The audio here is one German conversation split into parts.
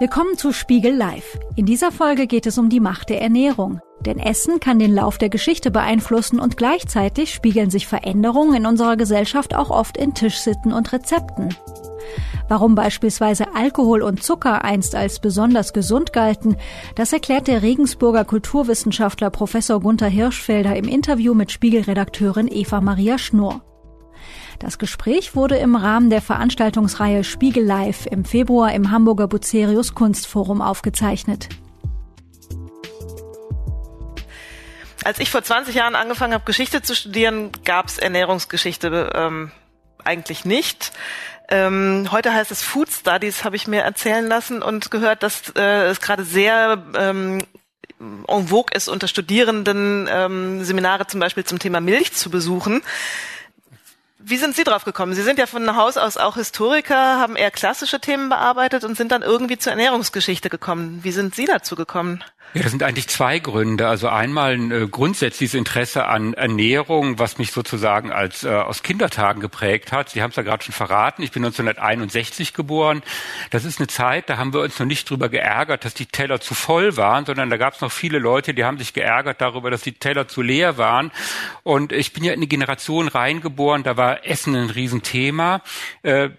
Willkommen zu Spiegel Live. In dieser Folge geht es um die Macht der Ernährung. Denn Essen kann den Lauf der Geschichte beeinflussen und gleichzeitig spiegeln sich Veränderungen in unserer Gesellschaft auch oft in Tischsitten und Rezepten. Warum beispielsweise Alkohol und Zucker einst als besonders gesund galten, das erklärt der Regensburger Kulturwissenschaftler Professor Gunther Hirschfelder im Interview mit Spiegelredakteurin Eva Maria Schnurr. Das Gespräch wurde im Rahmen der Veranstaltungsreihe Spiegel Live im Februar im Hamburger Bucerius Kunstforum aufgezeichnet. Als ich vor 20 Jahren angefangen habe, Geschichte zu studieren, gab es Ernährungsgeschichte ähm, eigentlich nicht. Ähm, heute heißt es Food Studies, habe ich mir erzählen lassen und gehört, dass äh, es gerade sehr ähm, en vogue ist, unter Studierenden ähm, Seminare zum Beispiel zum Thema Milch zu besuchen. Wie sind Sie drauf gekommen? Sie sind ja von Haus aus auch Historiker, haben eher klassische Themen bearbeitet und sind dann irgendwie zur Ernährungsgeschichte gekommen. Wie sind Sie dazu gekommen? Ja, das sind eigentlich zwei Gründe. Also einmal ein äh, grundsätzliches Interesse an Ernährung, was mich sozusagen als äh, aus Kindertagen geprägt hat. Sie haben es ja gerade schon verraten. Ich bin 1961 geboren. Das ist eine Zeit, da haben wir uns noch nicht drüber geärgert, dass die Teller zu voll waren, sondern da gab es noch viele Leute, die haben sich geärgert darüber, dass die Teller zu leer waren. Und ich bin ja in eine Generation reingeboren, da war Essen ein Riesenthema. Äh,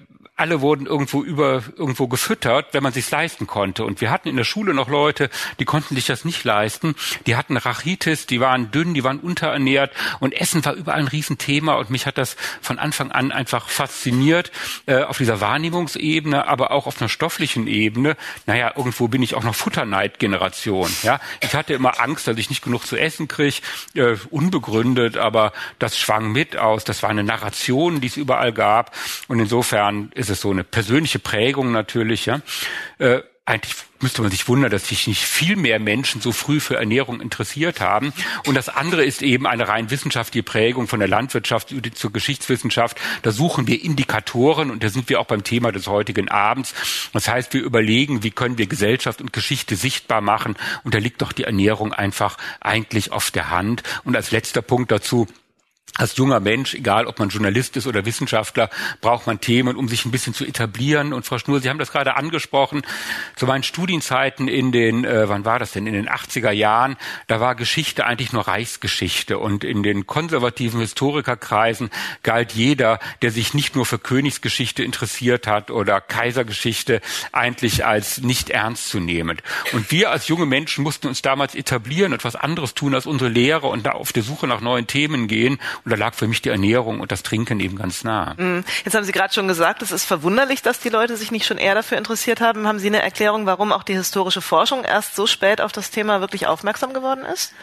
alle wurden irgendwo über irgendwo gefüttert, wenn man sich's leisten konnte. Und wir hatten in der Schule noch Leute, die konnten sich das nicht leisten. Die hatten Rachitis, die waren dünn, die waren unterernährt und Essen war überall ein Riesenthema. Und mich hat das von Anfang an einfach fasziniert äh, auf dieser Wahrnehmungsebene, aber auch auf einer stofflichen Ebene. Naja, irgendwo bin ich auch noch Futterneid-Generation. Ja, ich hatte immer Angst, dass ich nicht genug zu essen kriege, äh, unbegründet, aber das schwang mit aus. Das war eine Narration, die es überall gab. Und insofern ist es so eine persönliche Prägung natürlich, ja. Äh, eigentlich müsste man sich wundern, dass sich nicht viel mehr Menschen so früh für Ernährung interessiert haben. Und das andere ist eben eine rein wissenschaftliche Prägung von der Landwirtschaft zur Geschichtswissenschaft. Da suchen wir Indikatoren und da sind wir auch beim Thema des heutigen Abends. Das heißt, wir überlegen, wie können wir Gesellschaft und Geschichte sichtbar machen. Und da liegt doch die Ernährung einfach eigentlich auf der Hand. Und als letzter Punkt dazu, als junger Mensch, egal ob man Journalist ist oder Wissenschaftler, braucht man Themen, um sich ein bisschen zu etablieren. Und Frau Schnur, Sie haben das gerade angesprochen. Zu meinen Studienzeiten in den, äh, wann war das denn, in den 80er Jahren, da war Geschichte eigentlich nur Reichsgeschichte. Und in den konservativen Historikerkreisen galt jeder, der sich nicht nur für Königsgeschichte interessiert hat oder Kaisergeschichte, eigentlich als nicht ernstzunehmend. Und wir als junge Menschen mussten uns damals etablieren, etwas anderes tun als unsere Lehre und da auf der Suche nach neuen Themen gehen. Und da lag für mich die Ernährung und das Trinken eben ganz nah. Mm. Jetzt haben Sie gerade schon gesagt, es ist verwunderlich, dass die Leute sich nicht schon eher dafür interessiert haben. Haben Sie eine Erklärung, warum auch die historische Forschung erst so spät auf das Thema wirklich aufmerksam geworden ist?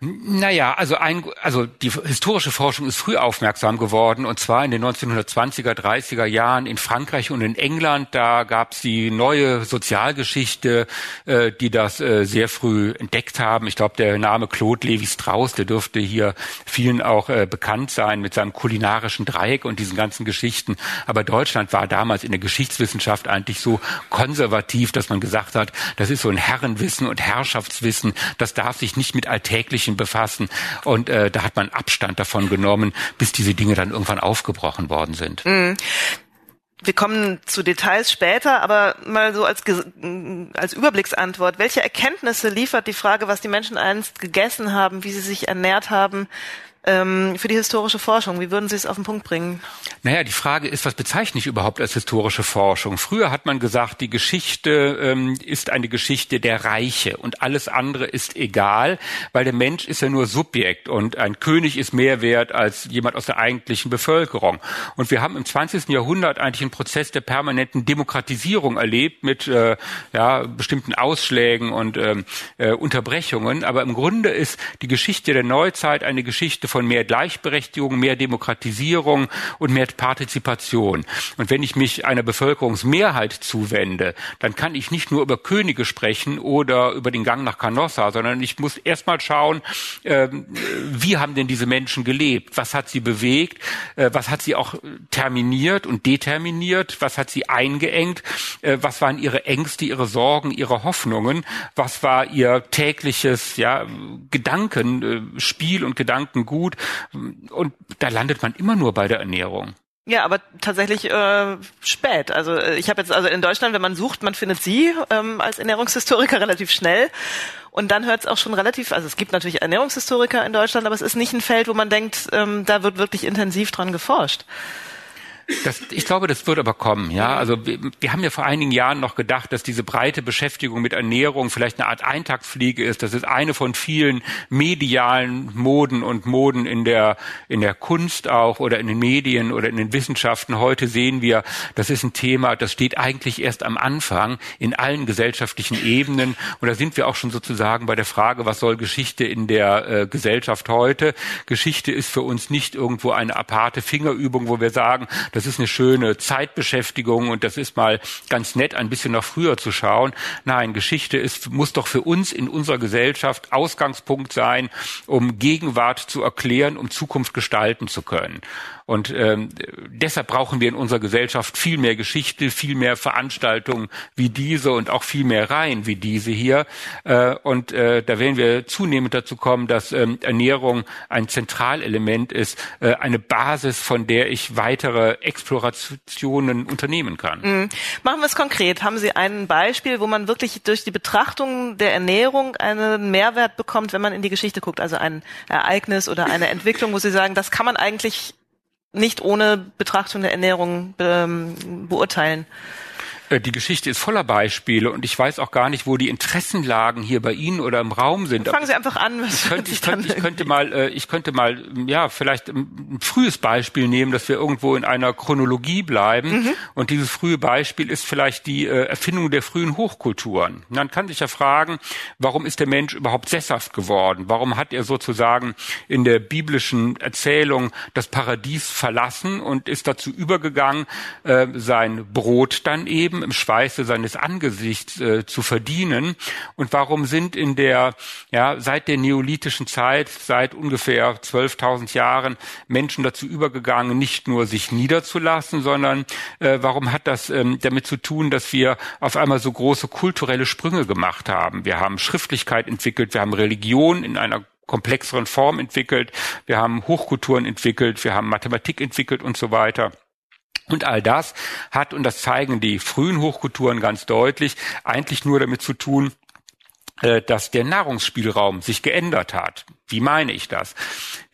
Naja, also ein, also die historische Forschung ist früh aufmerksam geworden und zwar in den 1920er, 30er Jahren in Frankreich und in England. Da gab es die neue Sozialgeschichte, äh, die das äh, sehr früh entdeckt haben. Ich glaube, der Name Claude Levi-Strauss, der dürfte hier vielen auch äh, bekannt sein mit seinem kulinarischen Dreieck und diesen ganzen Geschichten. Aber Deutschland war damals in der Geschichtswissenschaft eigentlich so konservativ, dass man gesagt hat, das ist so ein Herrenwissen und Herrschaftswissen, das darf sich nicht mit alltäglichen Menschen befassen. Und äh, da hat man Abstand davon genommen, bis diese Dinge dann irgendwann aufgebrochen worden sind. Mhm. Wir kommen zu Details später, aber mal so als, als Überblicksantwort. Welche Erkenntnisse liefert die Frage, was die Menschen einst gegessen haben, wie sie sich ernährt haben, für die historische Forschung? Wie würden Sie es auf den Punkt bringen? Naja, die Frage ist, was bezeichne ich überhaupt als historische Forschung? Früher hat man gesagt, die Geschichte ähm, ist eine Geschichte der Reiche und alles andere ist egal, weil der Mensch ist ja nur Subjekt und ein König ist mehr wert als jemand aus der eigentlichen Bevölkerung. Und wir haben im 20. Jahrhundert eigentlich einen Prozess der permanenten Demokratisierung erlebt mit äh, ja, bestimmten Ausschlägen und ähm, äh, Unterbrechungen. Aber im Grunde ist die Geschichte der Neuzeit eine Geschichte von mehr Gleichberechtigung, mehr Demokratisierung und mehr Partizipation. Und wenn ich mich einer Bevölkerungsmehrheit zuwende, dann kann ich nicht nur über Könige sprechen oder über den Gang nach Canossa, sondern ich muss erstmal schauen, äh, wie haben denn diese Menschen gelebt? Was hat sie bewegt? Äh, was hat sie auch terminiert und determiniert? Was hat sie eingeengt? Äh, was waren ihre Ängste, ihre Sorgen, ihre Hoffnungen? Was war ihr tägliches ja, Gedankenspiel und Gedankengut? Gut. Und da landet man immer nur bei der Ernährung. Ja, aber tatsächlich äh, spät. Also äh, ich habe jetzt also in Deutschland, wenn man sucht, man findet sie ähm, als Ernährungshistoriker relativ schnell. Und dann hört es auch schon relativ, also es gibt natürlich Ernährungshistoriker in Deutschland, aber es ist nicht ein Feld, wo man denkt, ähm, da wird wirklich intensiv dran geforscht. Das, ich glaube, das wird aber kommen. Ja, also wir, wir, haben ja vor einigen Jahren noch gedacht, dass diese breite Beschäftigung mit Ernährung vielleicht eine Art Eintagsfliege ist. Das ist eine von vielen medialen Moden und Moden in der in der Kunst auch oder in den Medien oder in den Wissenschaften. Heute sehen wir, das ist ein Thema, das steht eigentlich erst am Anfang in allen gesellschaftlichen Ebenen. Und da sind wir auch schon sozusagen bei der Frage, was soll Geschichte in der äh, Gesellschaft heute? Geschichte ist für uns nicht irgendwo eine aparte Fingerübung, wo wir sagen, das ist eine schöne Zeitbeschäftigung und das ist mal ganz nett, ein bisschen noch früher zu schauen. Nein, Geschichte ist, muss doch für uns in unserer Gesellschaft Ausgangspunkt sein, um Gegenwart zu erklären, um Zukunft gestalten zu können. Und ähm, deshalb brauchen wir in unserer Gesellschaft viel mehr Geschichte, viel mehr Veranstaltungen wie diese und auch viel mehr Reihen wie diese hier. Äh, und äh, da werden wir zunehmend dazu kommen, dass ähm, Ernährung ein Zentralelement ist, äh, eine Basis, von der ich weitere Explorationen unternehmen kann. Mhm. Machen wir es konkret. Haben Sie ein Beispiel, wo man wirklich durch die Betrachtung der Ernährung einen Mehrwert bekommt, wenn man in die Geschichte guckt? Also ein Ereignis oder eine Entwicklung, wo Sie sagen, das kann man eigentlich nicht ohne Betrachtung der Ernährung ähm, beurteilen. Äh, die Geschichte ist voller Beispiele und ich weiß auch gar nicht, wo die Interessenlagen hier bei Ihnen oder im Raum sind. Fangen Sie einfach an. Was ich, könnte, ich, könnte, ich könnte mal, äh, ich könnte mal, ja, vielleicht ein frühes Beispiel nehmen, dass wir irgendwo in einer Chronologie bleiben. Mhm. Und dieses frühe Beispiel ist vielleicht die äh, Erfindung der frühen Hochkulturen. Man kann sich ja fragen, warum ist der Mensch überhaupt sesshaft geworden? Warum hat er sozusagen in der biblischen Erzählung das Paradies verlassen und ist dazu übergegangen, sein Brot dann eben Leben im Schweiße seines Angesichts äh, zu verdienen? Und warum sind in der, ja, seit der neolithischen Zeit, seit ungefähr 12.000 Jahren Menschen dazu übergegangen, nicht nur sich niederzulassen, sondern äh, warum hat das ähm, damit zu tun, dass wir auf einmal so große kulturelle Sprünge gemacht haben? Wir haben Schriftlichkeit entwickelt, wir haben Religion in einer komplexeren Form entwickelt, wir haben Hochkulturen entwickelt, wir haben Mathematik entwickelt und so weiter. Und all das hat, und das zeigen die frühen Hochkulturen ganz deutlich, eigentlich nur damit zu tun, äh, dass der Nahrungsspielraum sich geändert hat. Wie meine ich das?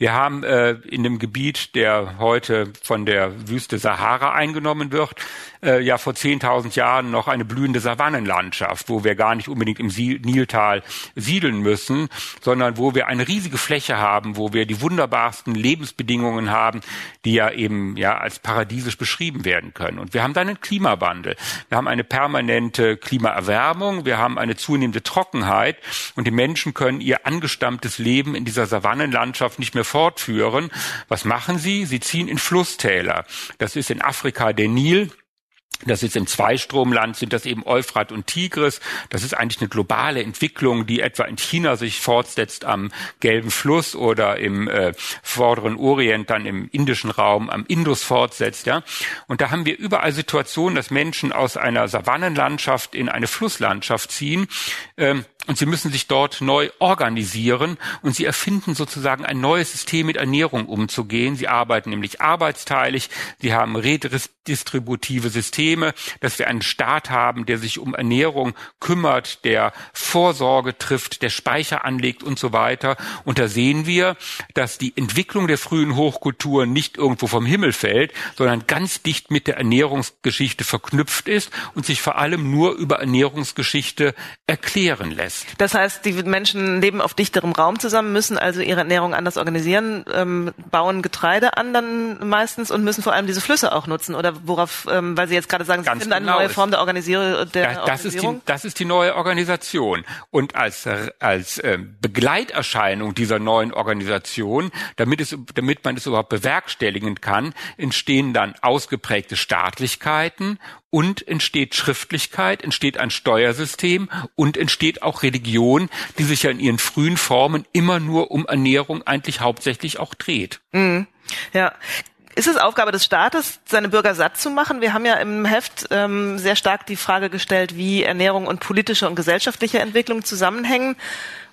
Wir haben äh, in dem Gebiet, der heute von der Wüste Sahara eingenommen wird, äh, ja vor 10.000 Jahren noch eine blühende Savannenlandschaft, wo wir gar nicht unbedingt im Niltal siedeln müssen, sondern wo wir eine riesige Fläche haben, wo wir die wunderbarsten Lebensbedingungen haben, die ja eben ja als paradiesisch beschrieben werden können. Und wir haben dann einen Klimawandel. Wir haben eine permanente Klimaerwärmung, wir haben eine zunehmende Trockenheit und die Menschen können ihr angestammtes Leben in dieser Savannenlandschaft nicht mehr fortführen. Was machen sie? Sie ziehen in Flusstäler. Das ist in Afrika der Nil. Das ist im Zweistromland, sind das eben Euphrat und Tigris. Das ist eigentlich eine globale Entwicklung, die etwa in China sich fortsetzt am Gelben Fluss oder im äh, vorderen Orient, dann im indischen Raum am Indus fortsetzt. Ja? Und da haben wir überall Situationen, dass Menschen aus einer Savannenlandschaft in eine Flusslandschaft ziehen. Ähm, und sie müssen sich dort neu organisieren und sie erfinden sozusagen ein neues System mit Ernährung umzugehen. Sie arbeiten nämlich arbeitsteilig, sie haben redistributive Systeme, dass wir einen Staat haben, der sich um Ernährung kümmert, der Vorsorge trifft, der Speicher anlegt und so weiter. Und da sehen wir, dass die Entwicklung der frühen Hochkulturen nicht irgendwo vom Himmel fällt, sondern ganz dicht mit der Ernährungsgeschichte verknüpft ist und sich vor allem nur über Ernährungsgeschichte erklären lässt. Das heißt, die Menschen leben auf dichterem Raum zusammen, müssen also ihre Ernährung anders organisieren, ähm, bauen Getreide an dann meistens und müssen vor allem diese Flüsse auch nutzen. Oder worauf, ähm, weil Sie jetzt gerade sagen, Sie finden eine genau neue Form der, Organisier der das, das Organisierung? Ist die, das ist die neue Organisation. Und als, als äh, Begleiterscheinung dieser neuen Organisation, damit, es, damit man es überhaupt bewerkstelligen kann, entstehen dann ausgeprägte Staatlichkeiten und entsteht Schriftlichkeit, entsteht ein Steuersystem und entsteht auch Religion, die sich ja in ihren frühen Formen immer nur um Ernährung eigentlich hauptsächlich auch dreht. Mhm. Ja. Ist es Aufgabe des Staates, seine Bürger satt zu machen? Wir haben ja im Heft ähm, sehr stark die Frage gestellt, wie Ernährung und politische und gesellschaftliche Entwicklung zusammenhängen.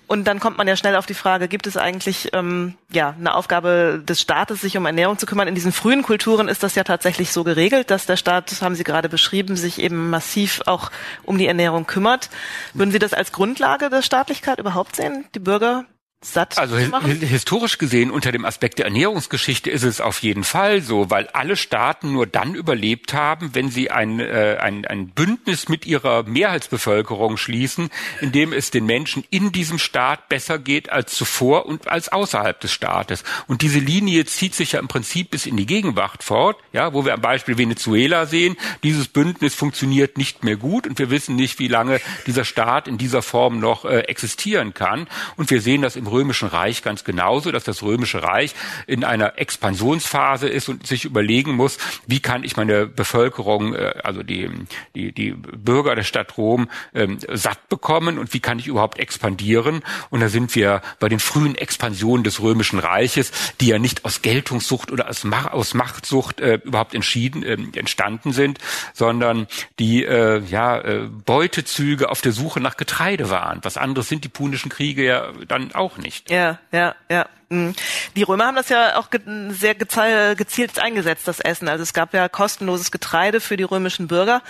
Und dann kommt man ja schnell auf die Frage, gibt es eigentlich ähm, ja eine Aufgabe des Staates, sich um Ernährung zu kümmern? In diesen frühen Kulturen ist das ja tatsächlich so geregelt, dass der Staat, das haben Sie gerade beschrieben, sich eben massiv auch um die Ernährung kümmert. Würden Sie das als Grundlage der Staatlichkeit überhaupt sehen? Die Bürger satt also historisch gesehen unter dem Aspekt der Ernährungsgeschichte ist es auf jeden Fall so, weil alle Staaten nur dann überlebt haben, wenn sie ein, äh, ein, ein Bündnis mit ihrer Mehrheitsbevölkerung schließen, in dem es den Menschen in diesem Staat besser geht als zuvor und als außerhalb des Staates. Und diese Linie zieht sich ja im Prinzip bis in die Gegenwart fort, ja, wo wir am Beispiel Venezuela sehen, dieses Bündnis funktioniert nicht mehr gut und wir wissen nicht, wie lange dieser Staat in dieser Form noch äh, existieren kann. Und wir sehen das im Römischen Reich ganz genauso, dass das Römische Reich in einer Expansionsphase ist und sich überlegen muss, wie kann ich meine Bevölkerung, äh, also die, die, die Bürger der Stadt Rom ähm, satt bekommen und wie kann ich überhaupt expandieren. Und da sind wir bei den frühen Expansionen des Römischen Reiches, die ja nicht aus Geltungssucht oder aus, Mach aus Machtsucht äh, überhaupt entschieden, äh, entstanden sind, sondern die äh, ja, äh, Beutezüge auf der Suche nach Getreide waren. Was anderes sind die punischen Kriege ja dann auch nicht. Ja, ja, ja. Mhm. Die Römer haben das ja auch sehr gezielt eingesetzt, das Essen. Also es gab ja kostenloses Getreide für die römischen Bürger.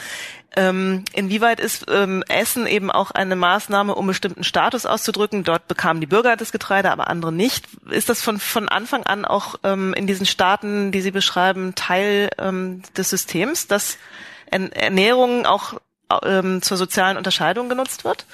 Ähm, inwieweit ist ähm, Essen eben auch eine Maßnahme, um bestimmten Status auszudrücken? Dort bekamen die Bürger das Getreide, aber andere nicht. Ist das von, von Anfang an auch ähm, in diesen Staaten, die Sie beschreiben, Teil ähm, des Systems, dass Ernährung auch ähm, zur sozialen Unterscheidung genutzt wird?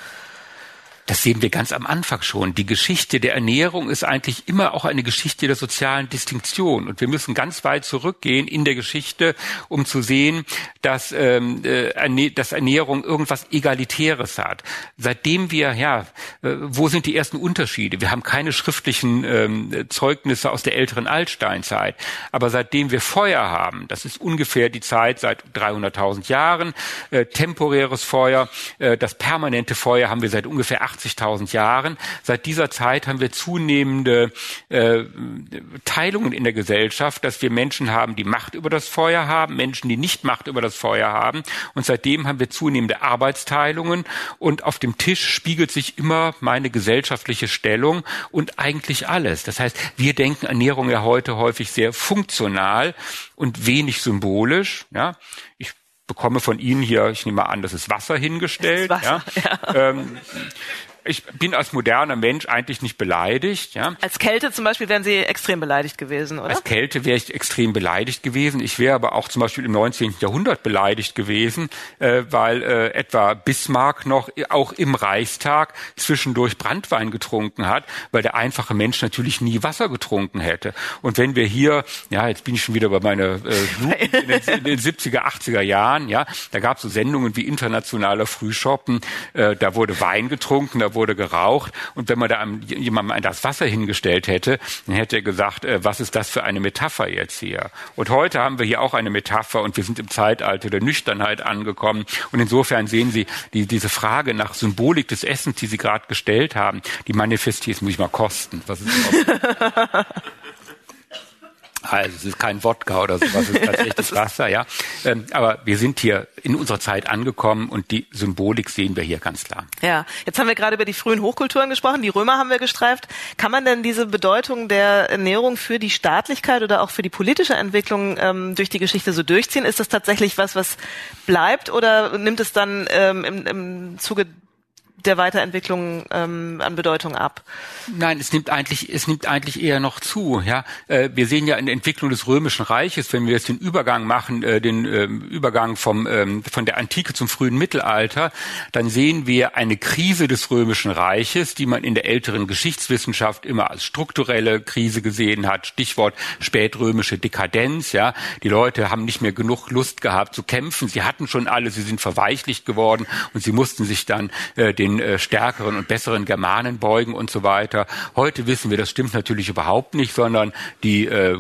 Das sehen wir ganz am Anfang schon. Die Geschichte der Ernährung ist eigentlich immer auch eine Geschichte der sozialen Distinktion. Und wir müssen ganz weit zurückgehen in der Geschichte, um zu sehen, dass, ähm, äh, dass Ernährung irgendwas Egalitäres hat. Seitdem wir, ja, äh, wo sind die ersten Unterschiede? Wir haben keine schriftlichen ähm, Zeugnisse aus der älteren Altsteinzeit. Aber seitdem wir Feuer haben, das ist ungefähr die Zeit seit 300.000 Jahren, äh, temporäres Feuer, äh, das permanente Feuer haben wir seit ungefähr 80.000 Jahren. Seit dieser Zeit haben wir zunehmende äh, Teilungen in der Gesellschaft, dass wir Menschen haben, die Macht über das Feuer haben, Menschen, die nicht Macht über das Feuer haben. Und seitdem haben wir zunehmende Arbeitsteilungen und auf dem Tisch spiegelt sich immer meine gesellschaftliche Stellung und eigentlich alles. Das heißt, wir denken Ernährung ja heute häufig sehr funktional und wenig symbolisch. Ja, ich bekomme von Ihnen hier, ich nehme an, das ist Wasser hingestellt. Das ist Wasser, ja. ja. Ähm, ich bin als moderner Mensch eigentlich nicht beleidigt. Ja. Als Kälte zum Beispiel wären Sie extrem beleidigt gewesen, oder? Als Kälte wäre ich extrem beleidigt gewesen. Ich wäre aber auch zum Beispiel im 19. Jahrhundert beleidigt gewesen, äh, weil äh, etwa Bismarck noch auch im Reichstag zwischendurch Brandwein getrunken hat, weil der einfache Mensch natürlich nie Wasser getrunken hätte. Und wenn wir hier, ja, jetzt bin ich schon wieder bei meiner äh, in, den, in den 70er, 80er Jahren, ja, da gab es so Sendungen wie internationaler Frühschoppen, äh, da wurde Wein getrunken, da wurde geraucht und wenn man da jemandem das Wasser hingestellt hätte, dann hätte er gesagt, äh, was ist das für eine Metapher jetzt hier? Und heute haben wir hier auch eine Metapher und wir sind im Zeitalter der Nüchternheit angekommen und insofern sehen Sie die, diese Frage nach Symbolik des Essens, die Sie gerade gestellt haben, die manifestiert, muss ich mal kosten. Was ist Also es ist kein Wodka oder sowas, es ist tatsächlich Wasser, ja. Ähm, aber wir sind hier in unserer Zeit angekommen und die Symbolik sehen wir hier ganz klar. Ja, jetzt haben wir gerade über die frühen Hochkulturen gesprochen, die Römer haben wir gestreift. Kann man denn diese Bedeutung der Ernährung für die Staatlichkeit oder auch für die politische Entwicklung ähm, durch die Geschichte so durchziehen? Ist das tatsächlich was, was bleibt oder nimmt es dann ähm, im, im Zuge der Weiterentwicklung ähm, an Bedeutung ab? Nein, es nimmt eigentlich, es nimmt eigentlich eher noch zu. Ja, äh, wir sehen ja in der Entwicklung des Römischen Reiches, wenn wir jetzt den Übergang machen, äh, den äh, Übergang vom ähm, von der Antike zum frühen Mittelalter, dann sehen wir eine Krise des Römischen Reiches, die man in der älteren Geschichtswissenschaft immer als strukturelle Krise gesehen hat. Stichwort spätrömische Dekadenz. Ja, die Leute haben nicht mehr genug Lust gehabt zu kämpfen. Sie hatten schon alle, sie sind verweichlicht geworden und sie mussten sich dann äh, den den äh, stärkeren und besseren Germanen beugen und so weiter. Heute wissen wir, das stimmt natürlich überhaupt nicht, sondern die, äh,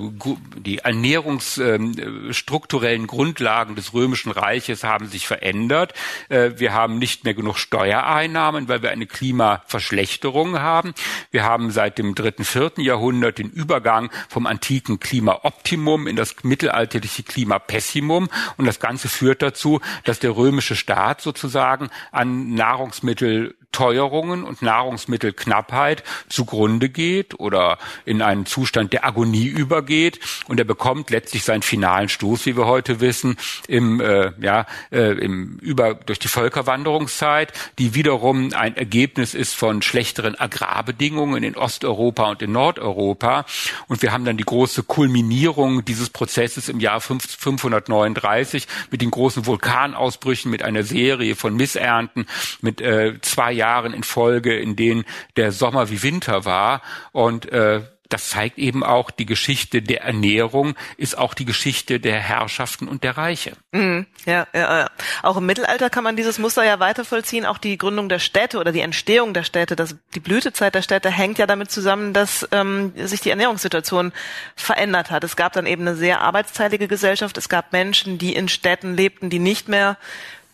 die ernährungsstrukturellen ähm, Grundlagen des Römischen Reiches haben sich verändert. Äh, wir haben nicht mehr genug Steuereinnahmen, weil wir eine Klimaverschlechterung haben. Wir haben seit dem dritten, vierten Jahrhundert den Übergang vom antiken Klimaoptimum in das mittelalterliche Klimapessimum. Und das Ganze führt dazu, dass der römische Staat sozusagen an Nahrungsmittel will Teuerungen und Nahrungsmittelknappheit zugrunde geht oder in einen Zustand der Agonie übergeht. Und er bekommt letztlich seinen finalen Stoß, wie wir heute wissen, im äh, ja äh, im über durch die Völkerwanderungszeit, die wiederum ein Ergebnis ist von schlechteren Agrarbedingungen in Osteuropa und in Nordeuropa. Und wir haben dann die große Kulminierung dieses Prozesses im Jahr 539 mit den großen Vulkanausbrüchen, mit einer Serie von Missernten, mit äh, zwei Jahren in Folge, in denen der Sommer wie Winter war und äh, das zeigt eben auch, die Geschichte der Ernährung ist auch die Geschichte der Herrschaften und der Reiche. Mhm, ja, ja, ja. Auch im Mittelalter kann man dieses Muster ja weitervollziehen. Auch die Gründung der Städte oder die Entstehung der Städte, das, die Blütezeit der Städte hängt ja damit zusammen, dass ähm, sich die Ernährungssituation verändert hat. Es gab dann eben eine sehr arbeitsteilige Gesellschaft. Es gab Menschen, die in Städten lebten, die nicht mehr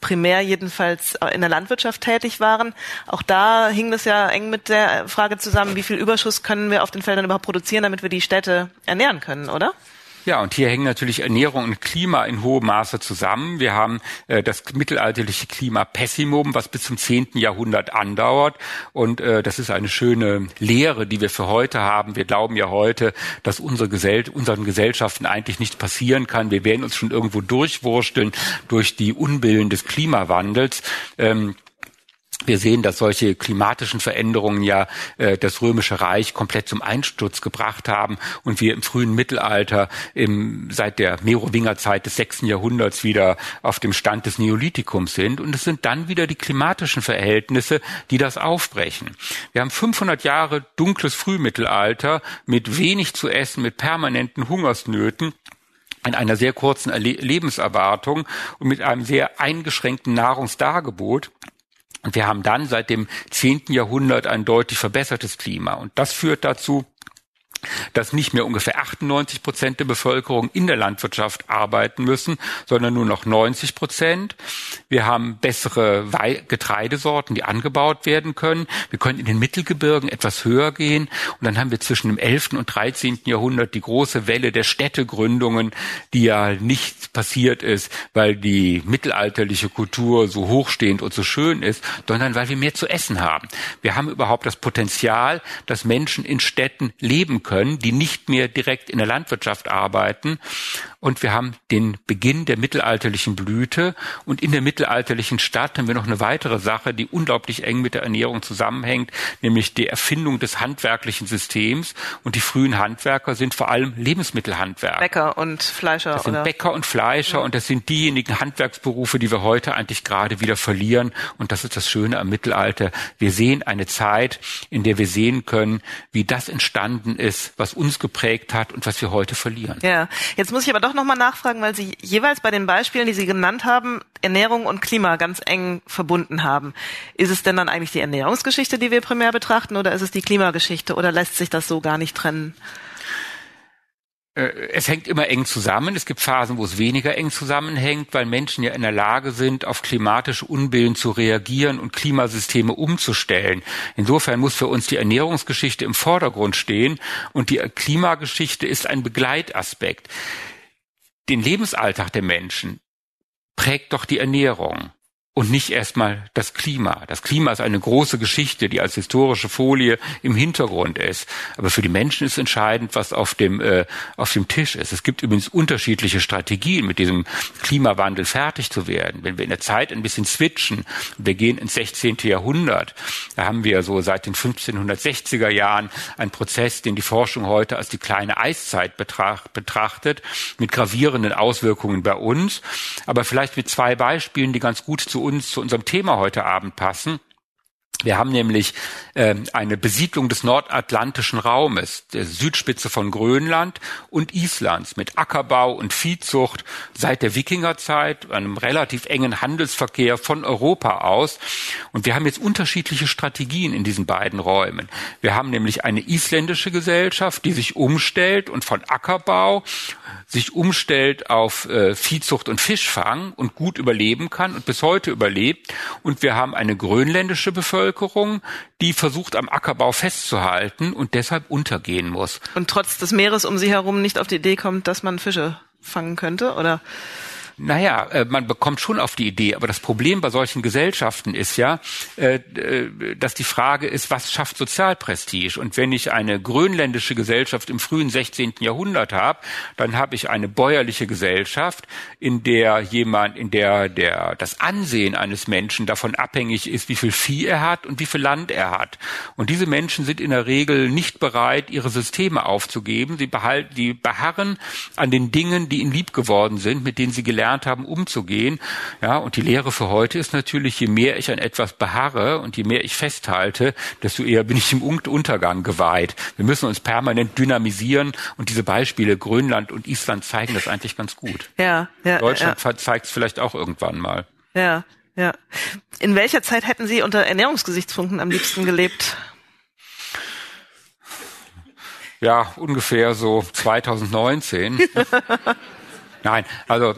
primär jedenfalls äh, in der Landwirtschaft tätig waren. Auch da hing das ja eng mit der Frage zusammen, wie viel Überschuss können wir auf den Feldern überhaupt produzieren, damit wir die Städte ernähren können, oder? Ja, und hier hängen natürlich Ernährung und Klima in hohem Maße zusammen. Wir haben äh, das mittelalterliche Klima Pessimum, was bis zum zehnten Jahrhundert andauert. Und äh, das ist eine schöne Lehre, die wir für heute haben. Wir glauben ja heute, dass unsere Gesell unseren Gesellschaften eigentlich nichts passieren kann. Wir werden uns schon irgendwo durchwursteln durch die Unbillen des Klimawandels. Ähm, wir sehen, dass solche klimatischen Veränderungen ja äh, das Römische Reich komplett zum Einsturz gebracht haben und wir im frühen Mittelalter im, seit der Merowingerzeit des sechsten Jahrhunderts wieder auf dem Stand des Neolithikums sind. Und es sind dann wieder die klimatischen Verhältnisse, die das aufbrechen. Wir haben 500 Jahre dunkles Frühmittelalter mit wenig zu essen, mit permanenten Hungersnöten in einer sehr kurzen Lebenserwartung und mit einem sehr eingeschränkten Nahrungsdargebot. Und wir haben dann seit dem zehnten Jahrhundert ein deutlich verbessertes Klima. Und das führt dazu, dass nicht mehr ungefähr 98 Prozent der Bevölkerung in der Landwirtschaft arbeiten müssen, sondern nur noch 90 Prozent. Wir haben bessere Getreidesorten, die angebaut werden können. Wir können in den Mittelgebirgen etwas höher gehen. Und dann haben wir zwischen dem 11. und 13. Jahrhundert die große Welle der Städtegründungen, die ja nicht passiert ist, weil die mittelalterliche Kultur so hochstehend und so schön ist, sondern weil wir mehr zu essen haben. Wir haben überhaupt das Potenzial, dass Menschen in Städten leben können können, die nicht mehr direkt in der Landwirtschaft arbeiten. Und wir haben den Beginn der mittelalterlichen Blüte. Und in der mittelalterlichen Stadt haben wir noch eine weitere Sache, die unglaublich eng mit der Ernährung zusammenhängt, nämlich die Erfindung des handwerklichen Systems. Und die frühen Handwerker sind vor allem Lebensmittelhandwerker. Bäcker und Fleischer. Das sind oder? Bäcker und Fleischer ja. und das sind diejenigen Handwerksberufe, die wir heute eigentlich gerade wieder verlieren. Und das ist das Schöne am Mittelalter. Wir sehen eine Zeit, in der wir sehen können, wie das entstanden ist, was uns geprägt hat und was wir heute verlieren. Ja, jetzt muss ich aber doch nochmal nachfragen, weil Sie jeweils bei den Beispielen, die Sie genannt haben, Ernährung und Klima ganz eng verbunden haben. Ist es denn dann eigentlich die Ernährungsgeschichte, die wir primär betrachten, oder ist es die Klimageschichte, oder lässt sich das so gar nicht trennen? Äh, es hängt immer eng zusammen. Es gibt Phasen, wo es weniger eng zusammenhängt, weil Menschen ja in der Lage sind, auf klimatische Unbillen zu reagieren und Klimasysteme umzustellen. Insofern muss für uns die Ernährungsgeschichte im Vordergrund stehen und die Klimageschichte ist ein Begleitaspekt. Den Lebensalltag der Menschen prägt doch die Ernährung und nicht erstmal das Klima. Das Klima ist eine große Geschichte, die als historische Folie im Hintergrund ist. Aber für die Menschen ist entscheidend, was auf dem, äh, auf dem Tisch ist. Es gibt übrigens unterschiedliche Strategien, mit diesem Klimawandel fertig zu werden. Wenn wir in der Zeit ein bisschen switchen, wir gehen ins 16. Jahrhundert, da haben wir so seit den 1560er Jahren einen Prozess, den die Forschung heute als die kleine Eiszeit betracht, betrachtet, mit gravierenden Auswirkungen bei uns. Aber vielleicht mit zwei Beispielen, die ganz gut zu uns, zu unserem Thema heute Abend passen. Wir haben nämlich äh, eine Besiedlung des nordatlantischen Raumes, der Südspitze von Grönland und Islands mit Ackerbau und Viehzucht seit der Wikingerzeit, einem relativ engen Handelsverkehr von Europa aus. Und wir haben jetzt unterschiedliche Strategien in diesen beiden Räumen. Wir haben nämlich eine isländische Gesellschaft, die sich umstellt und von Ackerbau sich umstellt auf äh, Viehzucht und Fischfang und gut überleben kann und bis heute überlebt. Und wir haben eine grönländische Bevölkerung, die versucht am Ackerbau festzuhalten und deshalb untergehen muss. Und trotz des Meeres um sie herum nicht auf die Idee kommt, dass man Fische fangen könnte, oder? Naja, äh, man bekommt schon auf die Idee, aber das Problem bei solchen Gesellschaften ist ja, äh, äh, dass die Frage ist, was schafft Sozialprestige? Und wenn ich eine grönländische Gesellschaft im frühen 16. Jahrhundert habe, dann habe ich eine bäuerliche Gesellschaft, in der jemand, in der der das Ansehen eines Menschen davon abhängig ist, wie viel Vieh er hat und wie viel Land er hat. Und diese Menschen sind in der Regel nicht bereit, ihre Systeme aufzugeben. Sie behalten, die beharren an den Dingen, die ihnen lieb geworden sind, mit denen sie gelernt haben, umzugehen. Ja, und die Lehre für heute ist natürlich, je mehr ich an etwas beharre und je mehr ich festhalte, desto eher bin ich im Untergang geweiht. Wir müssen uns permanent dynamisieren und diese Beispiele Grönland und Island zeigen das eigentlich ganz gut. Ja, ja, Deutschland ja. zeigt es vielleicht auch irgendwann mal. Ja, ja. In welcher Zeit hätten Sie unter Ernährungsgesichtspunkten am liebsten gelebt? Ja, ungefähr so 2019. Nein, also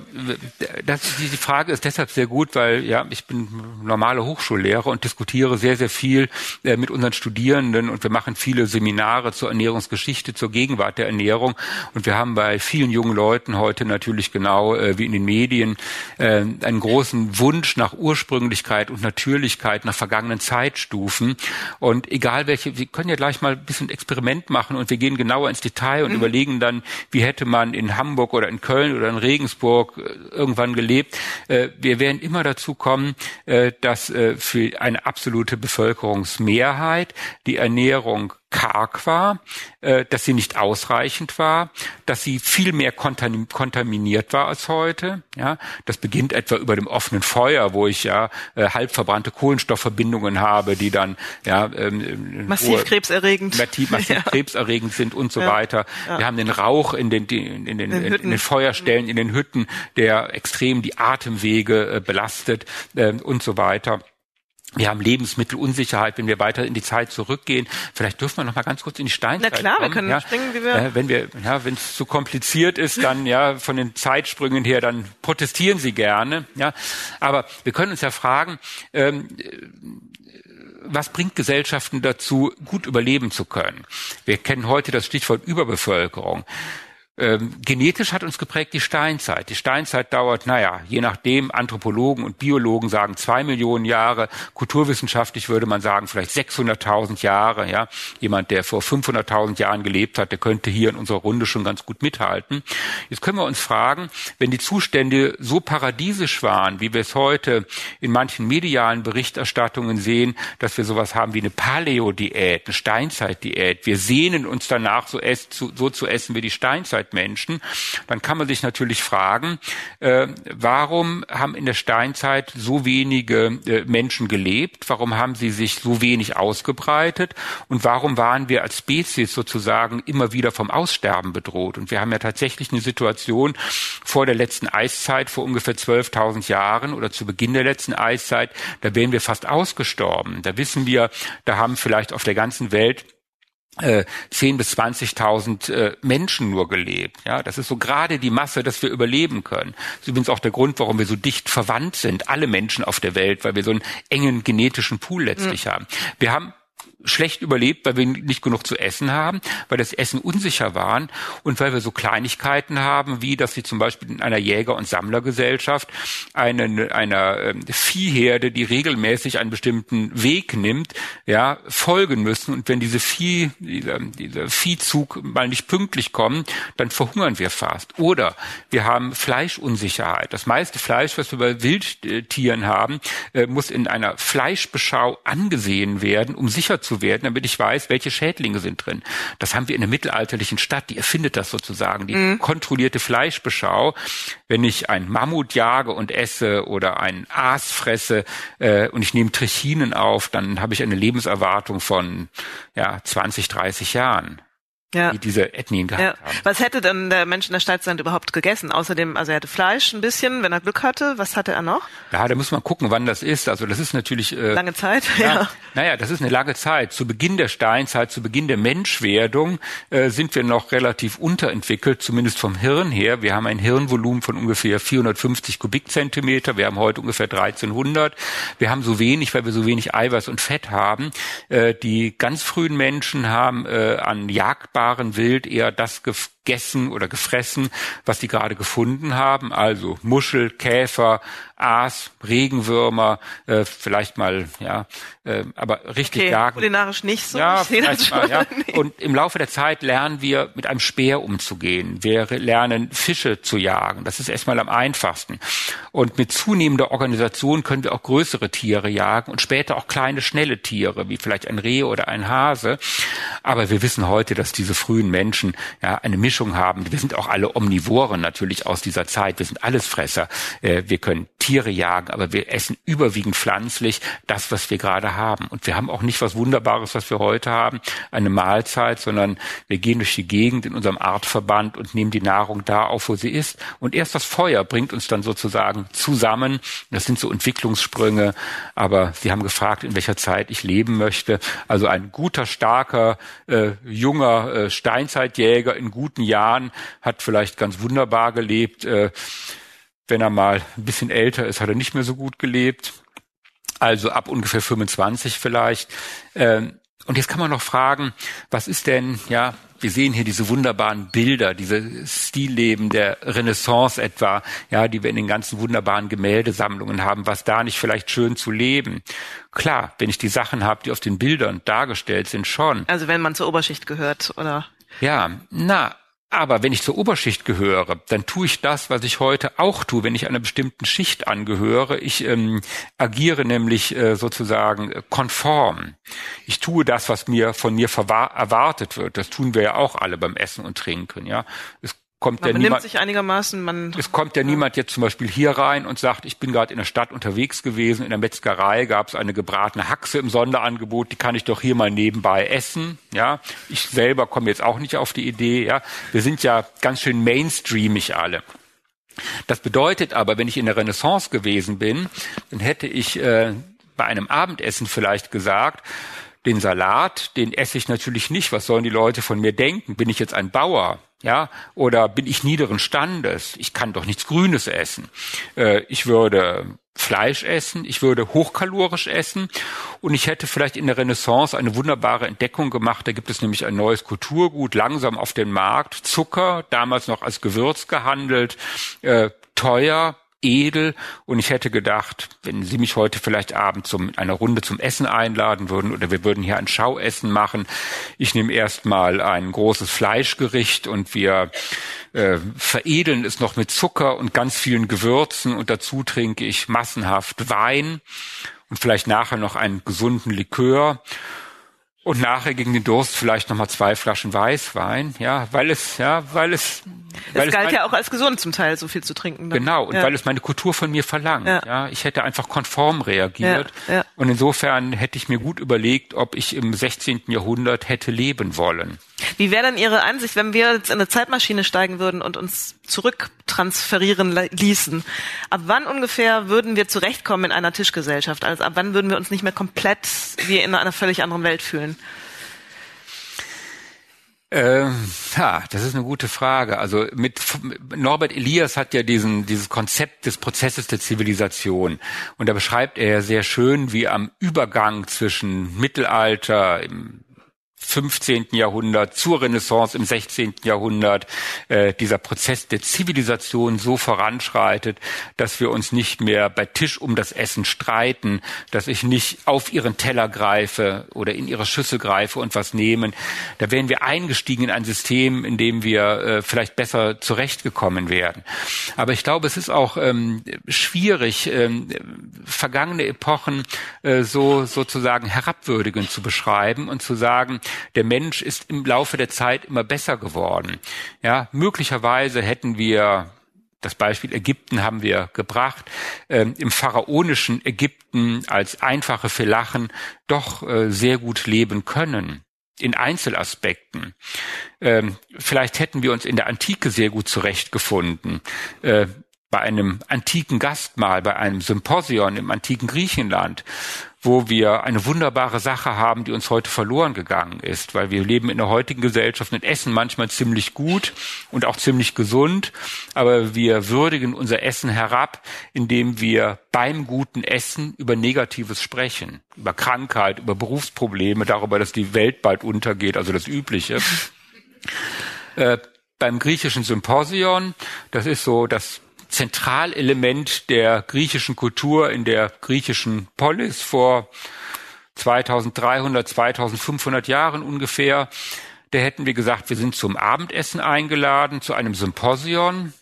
das, die Frage ist deshalb sehr gut, weil ja ich bin normale Hochschullehrer und diskutiere sehr sehr viel äh, mit unseren Studierenden und wir machen viele Seminare zur Ernährungsgeschichte, zur Gegenwart der Ernährung und wir haben bei vielen jungen Leuten heute natürlich genau äh, wie in den Medien äh, einen großen Wunsch nach Ursprünglichkeit und Natürlichkeit nach vergangenen Zeitstufen und egal welche, wir können ja gleich mal ein bisschen Experiment machen und wir gehen genauer ins Detail und mhm. überlegen dann, wie hätte man in Hamburg oder in Köln oder in Regensburg äh, irgendwann gelebt. Äh, wir werden immer dazu kommen, äh, dass für eine absolute Bevölkerungsmehrheit die Ernährung karg war, äh, dass sie nicht ausreichend war, dass sie viel mehr kontaminiert war als heute. Ja, das beginnt etwa über dem offenen Feuer, wo ich ja äh, halb verbrannte Kohlenstoffverbindungen habe, die dann ja ähm, massiv krebserregend, massiv, massiv ja. krebserregend sind und so ja. weiter. Ja. Wir haben den Rauch in den in den, in, den, in den Feuerstellen, in den Hütten, der extrem die Atemwege äh, belastet äh, und so weiter. Wir haben Lebensmittelunsicherheit, wenn wir weiter in die Zeit zurückgehen. Vielleicht dürfen wir noch mal ganz kurz in die Steinzeit Na klar, kommen. wir können ja, springen, wie wir. Äh, wenn wir, ja, wenn es zu kompliziert ist, dann ja von den Zeitsprüngen her, dann protestieren Sie gerne. Ja, aber wir können uns ja fragen. Ähm, was bringt Gesellschaften dazu, gut überleben zu können? Wir kennen heute das Stichwort Überbevölkerung. Ähm, genetisch hat uns geprägt die Steinzeit. Die Steinzeit dauert, naja, je nachdem, Anthropologen und Biologen sagen zwei Millionen Jahre, kulturwissenschaftlich würde man sagen vielleicht 600.000 Jahre. Ja, Jemand, der vor 500.000 Jahren gelebt hat, der könnte hier in unserer Runde schon ganz gut mithalten. Jetzt können wir uns fragen, wenn die Zustände so paradiesisch waren, wie wir es heute in manchen medialen Berichterstattungen sehen, dass wir sowas haben wie eine Paleo-Diät, eine Steinzeit-Diät. Wir sehnen uns danach, so, so zu essen wie die Steinzeit Steinzeitmenschen, dann kann man sich natürlich fragen, äh, warum haben in der Steinzeit so wenige äh, Menschen gelebt? Warum haben sie sich so wenig ausgebreitet? Und warum waren wir als Spezies sozusagen immer wieder vom Aussterben bedroht? Und wir haben ja tatsächlich eine Situation vor der letzten Eiszeit, vor ungefähr 12.000 Jahren oder zu Beginn der letzten Eiszeit, da wären wir fast ausgestorben. Da wissen wir, da haben vielleicht auf der ganzen Welt äh, 10 bis 20.000 äh, Menschen nur gelebt. Ja, das ist so gerade die Masse, dass wir überleben können. Das ist übrigens auch der Grund, warum wir so dicht verwandt sind, alle Menschen auf der Welt, weil wir so einen engen genetischen Pool letztlich mhm. haben. Wir haben schlecht überlebt, weil wir nicht genug zu essen haben, weil das Essen unsicher waren und weil wir so Kleinigkeiten haben, wie dass sie zum Beispiel in einer Jäger- und Sammlergesellschaft eine, einer ähm, Viehherde, die regelmäßig einen bestimmten Weg nimmt, ja, folgen müssen. Und wenn diese Vieh, dieser, dieser Viehzug mal nicht pünktlich kommen, dann verhungern wir fast. Oder wir haben Fleischunsicherheit. Das meiste Fleisch, was wir bei Wildtieren haben, äh, muss in einer Fleischbeschau angesehen werden, um sicher zu werden, damit ich weiß, welche Schädlinge sind drin. Das haben wir in der mittelalterlichen Stadt, die erfindet das sozusagen, die mhm. kontrollierte Fleischbeschau. Wenn ich ein Mammut jage und esse oder ein Aas fresse äh, und ich nehme Trichinen auf, dann habe ich eine Lebenserwartung von ja, 20, 30 Jahren ja. die diese Ethnien gehabt ja. haben. Was hätte denn der Mensch in der Steinzeit überhaupt gegessen? Außerdem, also er hatte Fleisch ein bisschen, wenn er Glück hatte. Was hatte er noch? Ja, da muss man gucken, wann das ist. Also das ist natürlich äh, lange Zeit. Ja, ja. Naja, das ist eine lange Zeit. Zu Beginn der Steinzeit, zu Beginn der Menschwerdung äh, sind wir noch relativ unterentwickelt, zumindest vom Hirn her. Wir haben ein Hirnvolumen von ungefähr 450 Kubikzentimeter. Wir haben heute ungefähr 1300. Wir haben so wenig, weil wir so wenig Eiweiß und Fett haben. Äh, die ganz frühen Menschen haben äh, an Jagdbahnen Jahren wild eher das gegessen oder gefressen, was die gerade gefunden haben. Also Muschel, Käfer, Aas, Regenwürmer, äh, vielleicht mal, ja, äh, aber richtig okay, jagen. Kulinarisch nicht so. Ja, vielleicht mal, ja. Und im Laufe der Zeit lernen wir mit einem Speer umzugehen. Wir lernen Fische zu jagen. Das ist erstmal am einfachsten. Und mit zunehmender Organisation können wir auch größere Tiere jagen und später auch kleine, schnelle Tiere, wie vielleicht ein Reh oder ein Hase. Aber wir wissen heute, dass diese frühen Menschen ja eine Mischung haben. Wir sind auch alle Omnivoren natürlich aus dieser Zeit. Wir sind Allesfresser. Äh, wir können Tiere jagen, aber wir essen überwiegend pflanzlich das, was wir gerade haben. Und wir haben auch nicht was Wunderbares, was wir heute haben, eine Mahlzeit, sondern wir gehen durch die Gegend in unserem Artverband und nehmen die Nahrung da auf, wo sie ist. Und erst das Feuer bringt uns dann sozusagen zusammen. Das sind so Entwicklungssprünge. Aber Sie haben gefragt, in welcher Zeit ich leben möchte. Also ein guter, starker, äh, junger äh, Steinzeitjäger in guten Jahren hat vielleicht ganz wunderbar gelebt. Äh, wenn er mal ein bisschen älter ist, hat er nicht mehr so gut gelebt. Also ab ungefähr 25 vielleicht. Ähm, und jetzt kann man noch fragen, was ist denn, ja, wir sehen hier diese wunderbaren Bilder, diese Stilleben der Renaissance etwa, ja, die wir in den ganzen wunderbaren Gemäldesammlungen haben, was da nicht vielleicht schön zu leben. Klar, wenn ich die Sachen habe, die auf den Bildern dargestellt sind, schon. Also wenn man zur Oberschicht gehört, oder? Ja, na, aber wenn ich zur Oberschicht gehöre, dann tue ich das, was ich heute auch tue, wenn ich einer bestimmten Schicht angehöre. Ich ähm, agiere nämlich äh, sozusagen konform. Ich tue das, was mir von mir erwartet wird. Das tun wir ja auch alle beim Essen und Trinken. Ja, es kommt man ja niemand, sich einigermaßen. Man, es kommt ja, ja, niemand jetzt zum Beispiel hier rein und sagt, ich bin gerade in der Stadt unterwegs gewesen, in der Metzgerei gab es eine gebratene Haxe im Sonderangebot, die kann ich doch hier mal nebenbei essen. Ja, ich selber komme jetzt auch nicht auf die Idee. Ja, wir sind ja ganz schön mainstreamig alle. Das bedeutet aber, wenn ich in der Renaissance gewesen bin, dann hätte ich äh, bei einem Abendessen vielleicht gesagt, den Salat, den esse ich natürlich nicht. Was sollen die Leute von mir denken? Bin ich jetzt ein Bauer? Ja, oder bin ich niederen Standes? Ich kann doch nichts Grünes essen. Äh, ich würde Fleisch essen, ich würde hochkalorisch essen und ich hätte vielleicht in der Renaissance eine wunderbare Entdeckung gemacht. Da gibt es nämlich ein neues Kulturgut, langsam auf den Markt. Zucker, damals noch als Gewürz gehandelt, äh, teuer, edel. Und ich hätte gedacht, wenn Sie mich heute vielleicht abends zum einer Runde zum Essen einladen würden oder wir würden hier ein Schauessen machen, ich nehme erstmal ein großes Fleischgericht und wir äh, veredeln es noch mit Zucker und ganz vielen Gewürzen. Und dazu trinke ich massenhaft Wein und vielleicht nachher noch einen gesunden Likör und nachher gegen den Durst vielleicht nochmal zwei Flaschen Weißwein, ja, weil es, ja, weil es, weil es galt ja auch als gesund zum Teil, so viel zu trinken. Dann. Genau, und ja. weil es meine Kultur von mir verlangt, ja. ja. Ich hätte einfach konform reagiert. Ja. Und insofern hätte ich mir gut überlegt, ob ich im 16. Jahrhundert hätte leben wollen. Wie wäre denn Ihre Ansicht, wenn wir jetzt in eine Zeitmaschine steigen würden und uns zurücktransferieren ließen? Ab wann ungefähr würden wir zurechtkommen in einer Tischgesellschaft? Also ab wann würden wir uns nicht mehr komplett wie in einer völlig anderen Welt fühlen? Ähm, ja, das ist eine gute Frage. Also mit Norbert Elias hat ja diesen dieses Konzept des Prozesses der Zivilisation und da beschreibt er sehr schön, wie am Übergang zwischen Mittelalter, 15. Jahrhundert zur Renaissance im 16. Jahrhundert äh, dieser Prozess der Zivilisation so voranschreitet, dass wir uns nicht mehr bei Tisch um das Essen streiten, dass ich nicht auf ihren Teller greife oder in ihre Schüssel greife und was nehmen. Da wären wir eingestiegen in ein System, in dem wir äh, vielleicht besser zurechtgekommen wären. Aber ich glaube, es ist auch ähm, schwierig, ähm, vergangene Epochen äh, so sozusagen herabwürdigend zu beschreiben und zu sagen, der Mensch ist im Laufe der Zeit immer besser geworden. Ja, möglicherweise hätten wir das Beispiel Ägypten haben wir gebracht, ähm, im pharaonischen Ägypten als einfache Felachen doch äh, sehr gut leben können in Einzelaspekten. Ähm, vielleicht hätten wir uns in der Antike sehr gut zurechtgefunden. Äh, bei einem antiken Gastmahl, bei einem Symposion im antiken Griechenland, wo wir eine wunderbare Sache haben, die uns heute verloren gegangen ist, weil wir leben in der heutigen Gesellschaft und essen manchmal ziemlich gut und auch ziemlich gesund, aber wir würdigen unser Essen herab, indem wir beim guten Essen über Negatives sprechen, über Krankheit, über Berufsprobleme, darüber, dass die Welt bald untergeht, also das Übliche. Äh, beim griechischen Symposion, das ist so das Zentralelement der griechischen Kultur in der griechischen Polis vor 2300, 2500 Jahren ungefähr. Da hätten wir gesagt, wir sind zum Abendessen eingeladen, zu einem Symposion,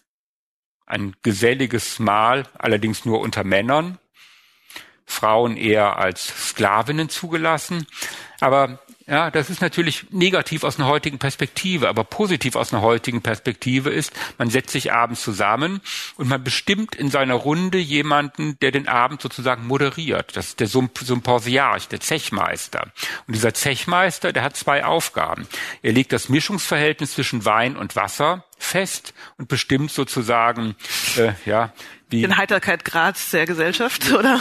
ein geselliges Mahl, allerdings nur unter Männern, Frauen eher als Sklavinnen zugelassen. Aber ja, das ist natürlich negativ aus einer heutigen Perspektive, aber positiv aus einer heutigen Perspektive ist, man setzt sich abends zusammen und man bestimmt in seiner Runde jemanden, der den Abend sozusagen moderiert. Das ist der Symposiarch, der Zechmeister. Und dieser Zechmeister, der hat zwei Aufgaben. Er legt das Mischungsverhältnis zwischen Wein und Wasser fest und bestimmt sozusagen, äh, ja, die den Heiterkeitgrad der Gesellschaft, oder?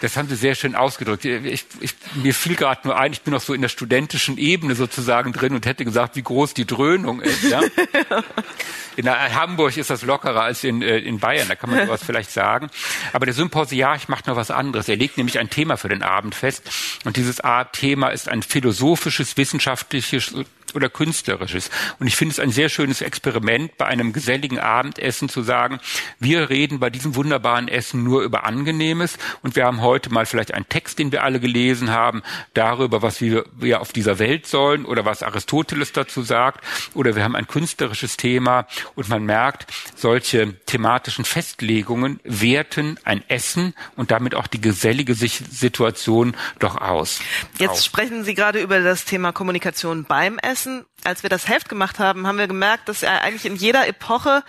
Das haben Sie sehr schön ausgedrückt. Ich, ich, mir fiel gerade nur ein, ich bin noch so in der studentischen Ebene sozusagen drin und hätte gesagt, wie groß die Dröhnung ist. Ja? In Hamburg ist das lockerer als in, äh, in Bayern, da kann man sowas vielleicht sagen. Aber der Symposiarch macht noch was anderes. Er legt nämlich ein Thema für den Abend fest. Und dieses Thema ist ein philosophisches, wissenschaftliches oder künstlerisches. Und ich finde es ein sehr schönes Experiment, bei einem geselligen Abendessen zu sagen, wir reden bei diesem wunderbaren Essen nur über Angenehmes und wir haben heute mal vielleicht einen Text, den wir alle gelesen haben, darüber, was wir, wir auf dieser Welt sollen oder was Aristoteles dazu sagt oder wir haben ein künstlerisches Thema und man merkt, solche thematischen Festlegungen werten ein Essen und damit auch die gesellige Situation doch aus. Jetzt aus. sprechen Sie gerade über das Thema Kommunikation beim Essen. Essen, als wir das Heft gemacht haben, haben wir gemerkt, dass ja eigentlich in jeder Epoche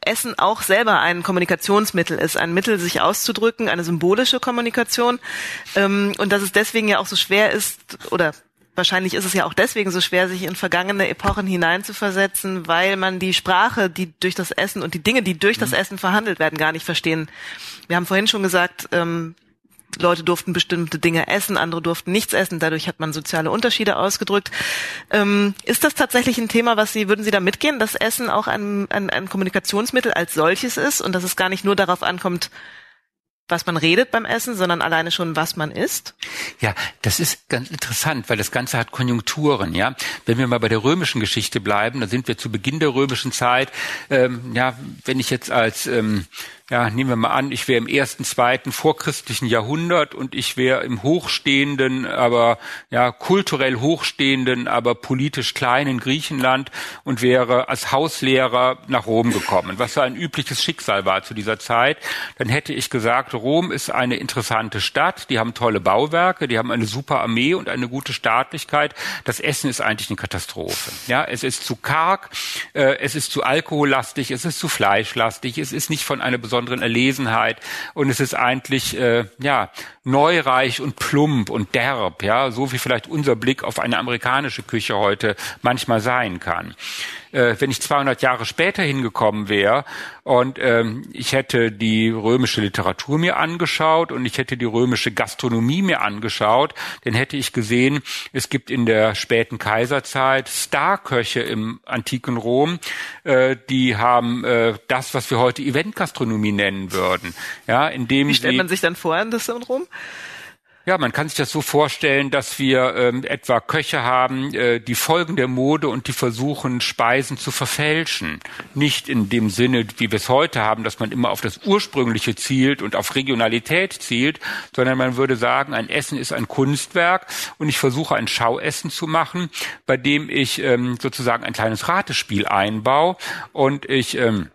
Essen auch selber ein Kommunikationsmittel ist, ein Mittel, sich auszudrücken, eine symbolische Kommunikation. Ähm, und dass es deswegen ja auch so schwer ist, oder wahrscheinlich ist es ja auch deswegen so schwer, sich in vergangene Epochen hineinzuversetzen, weil man die Sprache, die durch das Essen und die Dinge, die durch das mhm. Essen verhandelt werden, gar nicht verstehen. Wir haben vorhin schon gesagt, ähm, Leute durften bestimmte Dinge essen, andere durften nichts essen. Dadurch hat man soziale Unterschiede ausgedrückt. Ähm, ist das tatsächlich ein Thema, was Sie, würden Sie da mitgehen, dass Essen auch ein, ein, ein Kommunikationsmittel als solches ist und dass es gar nicht nur darauf ankommt, was man redet beim Essen, sondern alleine schon, was man isst? Ja, das ist ganz interessant, weil das Ganze hat Konjunkturen, ja. Wenn wir mal bei der römischen Geschichte bleiben, da sind wir zu Beginn der römischen Zeit, ähm, ja, wenn ich jetzt als ähm, ja, nehmen wir mal an, ich wäre im ersten, zweiten vorchristlichen Jahrhundert und ich wäre im hochstehenden, aber ja, kulturell hochstehenden, aber politisch kleinen Griechenland und wäre als Hauslehrer nach Rom gekommen, was so ein übliches Schicksal war zu dieser Zeit, dann hätte ich gesagt, Rom ist eine interessante Stadt, die haben tolle Bauwerke, die haben eine super Armee und eine gute Staatlichkeit. Das Essen ist eigentlich eine Katastrophe. Ja, es ist zu karg, äh, es ist zu alkohollastig, es ist zu fleischlastig, es ist nicht von einer besonderen besonderen Erlesenheit. Und es ist eigentlich äh, ja neureich und plump und derb, ja, so wie vielleicht unser Blick auf eine amerikanische Küche heute manchmal sein kann äh, wenn ich 200 Jahre später hingekommen wäre und ähm, ich hätte die römische Literatur mir angeschaut und ich hätte die römische Gastronomie mir angeschaut, dann hätte ich gesehen, es gibt in der späten Kaiserzeit Starköche im antiken Rom, äh, die haben äh, das, was wir heute Eventgastronomie nennen würden. Ja, indem Wie stellt man sich dann vor in das in Rom? Ja, man kann sich das so vorstellen, dass wir ähm, etwa Köche haben, äh, die folgen der Mode und die versuchen, Speisen zu verfälschen. Nicht in dem Sinne, wie wir es heute haben, dass man immer auf das Ursprüngliche zielt und auf Regionalität zielt, sondern man würde sagen, ein Essen ist ein Kunstwerk und ich versuche ein Schauessen zu machen, bei dem ich ähm, sozusagen ein kleines Ratespiel einbaue und ich ähm,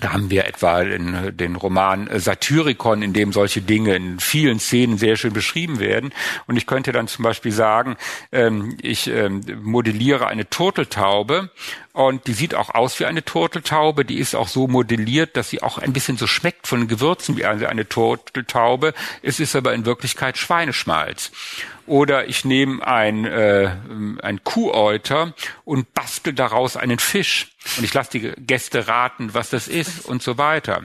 da haben wir etwa den, Roman Satyricon, in dem solche Dinge in vielen Szenen sehr schön beschrieben werden. Und ich könnte dann zum Beispiel sagen, ähm, ich ähm, modelliere eine Turteltaube und die sieht auch aus wie eine Turteltaube. Die ist auch so modelliert, dass sie auch ein bisschen so schmeckt von Gewürzen wie eine Turteltaube. Es ist aber in Wirklichkeit Schweineschmalz. Oder ich nehme ein, äh, ein Kuhäuter und bastel daraus einen Fisch. Und ich lasse die Gäste raten, was das ist und so weiter.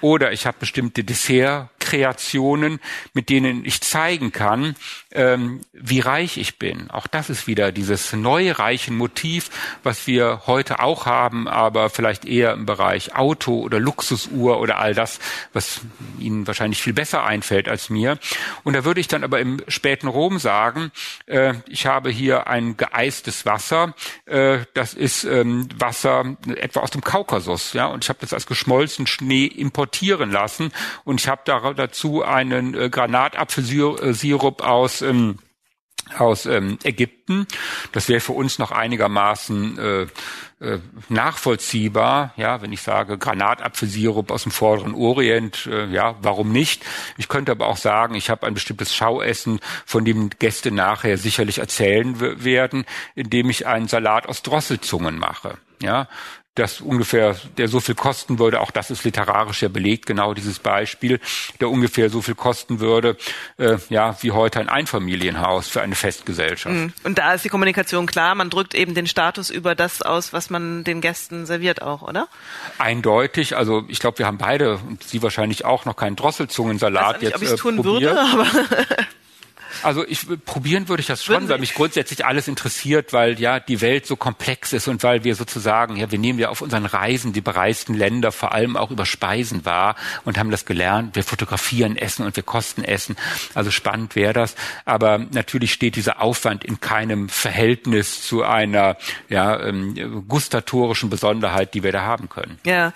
Oder ich habe bestimmte Dessert Kreationen, mit denen ich zeigen kann, ähm, wie reich ich bin. Auch das ist wieder dieses neureichen Motiv, was wir heute auch haben, aber vielleicht eher im Bereich Auto oder Luxusuhr oder all das, was Ihnen wahrscheinlich viel besser einfällt als mir. Und da würde ich dann aber im späten Rom sagen, äh, ich habe hier ein geeistes Wasser, äh, das ist ähm, Wasser etwa aus dem Kaukasus, ja, und ich habe das als geschmolzen Schnee importieren lassen und ich habe da, dazu einen äh, Granatapfelsirup aus ähm, aus ähm, Ägypten. Das wäre für uns noch einigermaßen äh, äh, nachvollziehbar. Ja, wenn ich sage Granatapfelsirup aus dem vorderen Orient, äh, ja, warum nicht? Ich könnte aber auch sagen, ich habe ein bestimmtes Schauessen, von dem Gäste nachher sicherlich erzählen werden, indem ich einen Salat aus Drosselzungen mache. Ja, das ungefähr, der so viel kosten würde, auch das ist literarisch ja belegt, genau dieses Beispiel, der ungefähr so viel kosten würde, äh, ja, wie heute ein Einfamilienhaus für eine Festgesellschaft. Mhm. Und da ist die Kommunikation klar, man drückt eben den Status über das aus, was man den Gästen serviert auch, oder? Eindeutig, also ich glaube, wir haben beide und Sie wahrscheinlich auch noch keinen Drosselzungensalat jetzt ob äh, tun probiert. Würde, aber Also ich probieren würde ich das schon, weil mich grundsätzlich alles interessiert, weil ja die Welt so komplex ist und weil wir sozusagen, ja, wir nehmen ja auf unseren Reisen die bereisten Länder vor allem auch über Speisen wahr und haben das gelernt. Wir fotografieren Essen und wir kosten Essen. Also spannend wäre das. Aber natürlich steht dieser Aufwand in keinem Verhältnis zu einer ja, ähm, gustatorischen Besonderheit, die wir da haben können. Ja,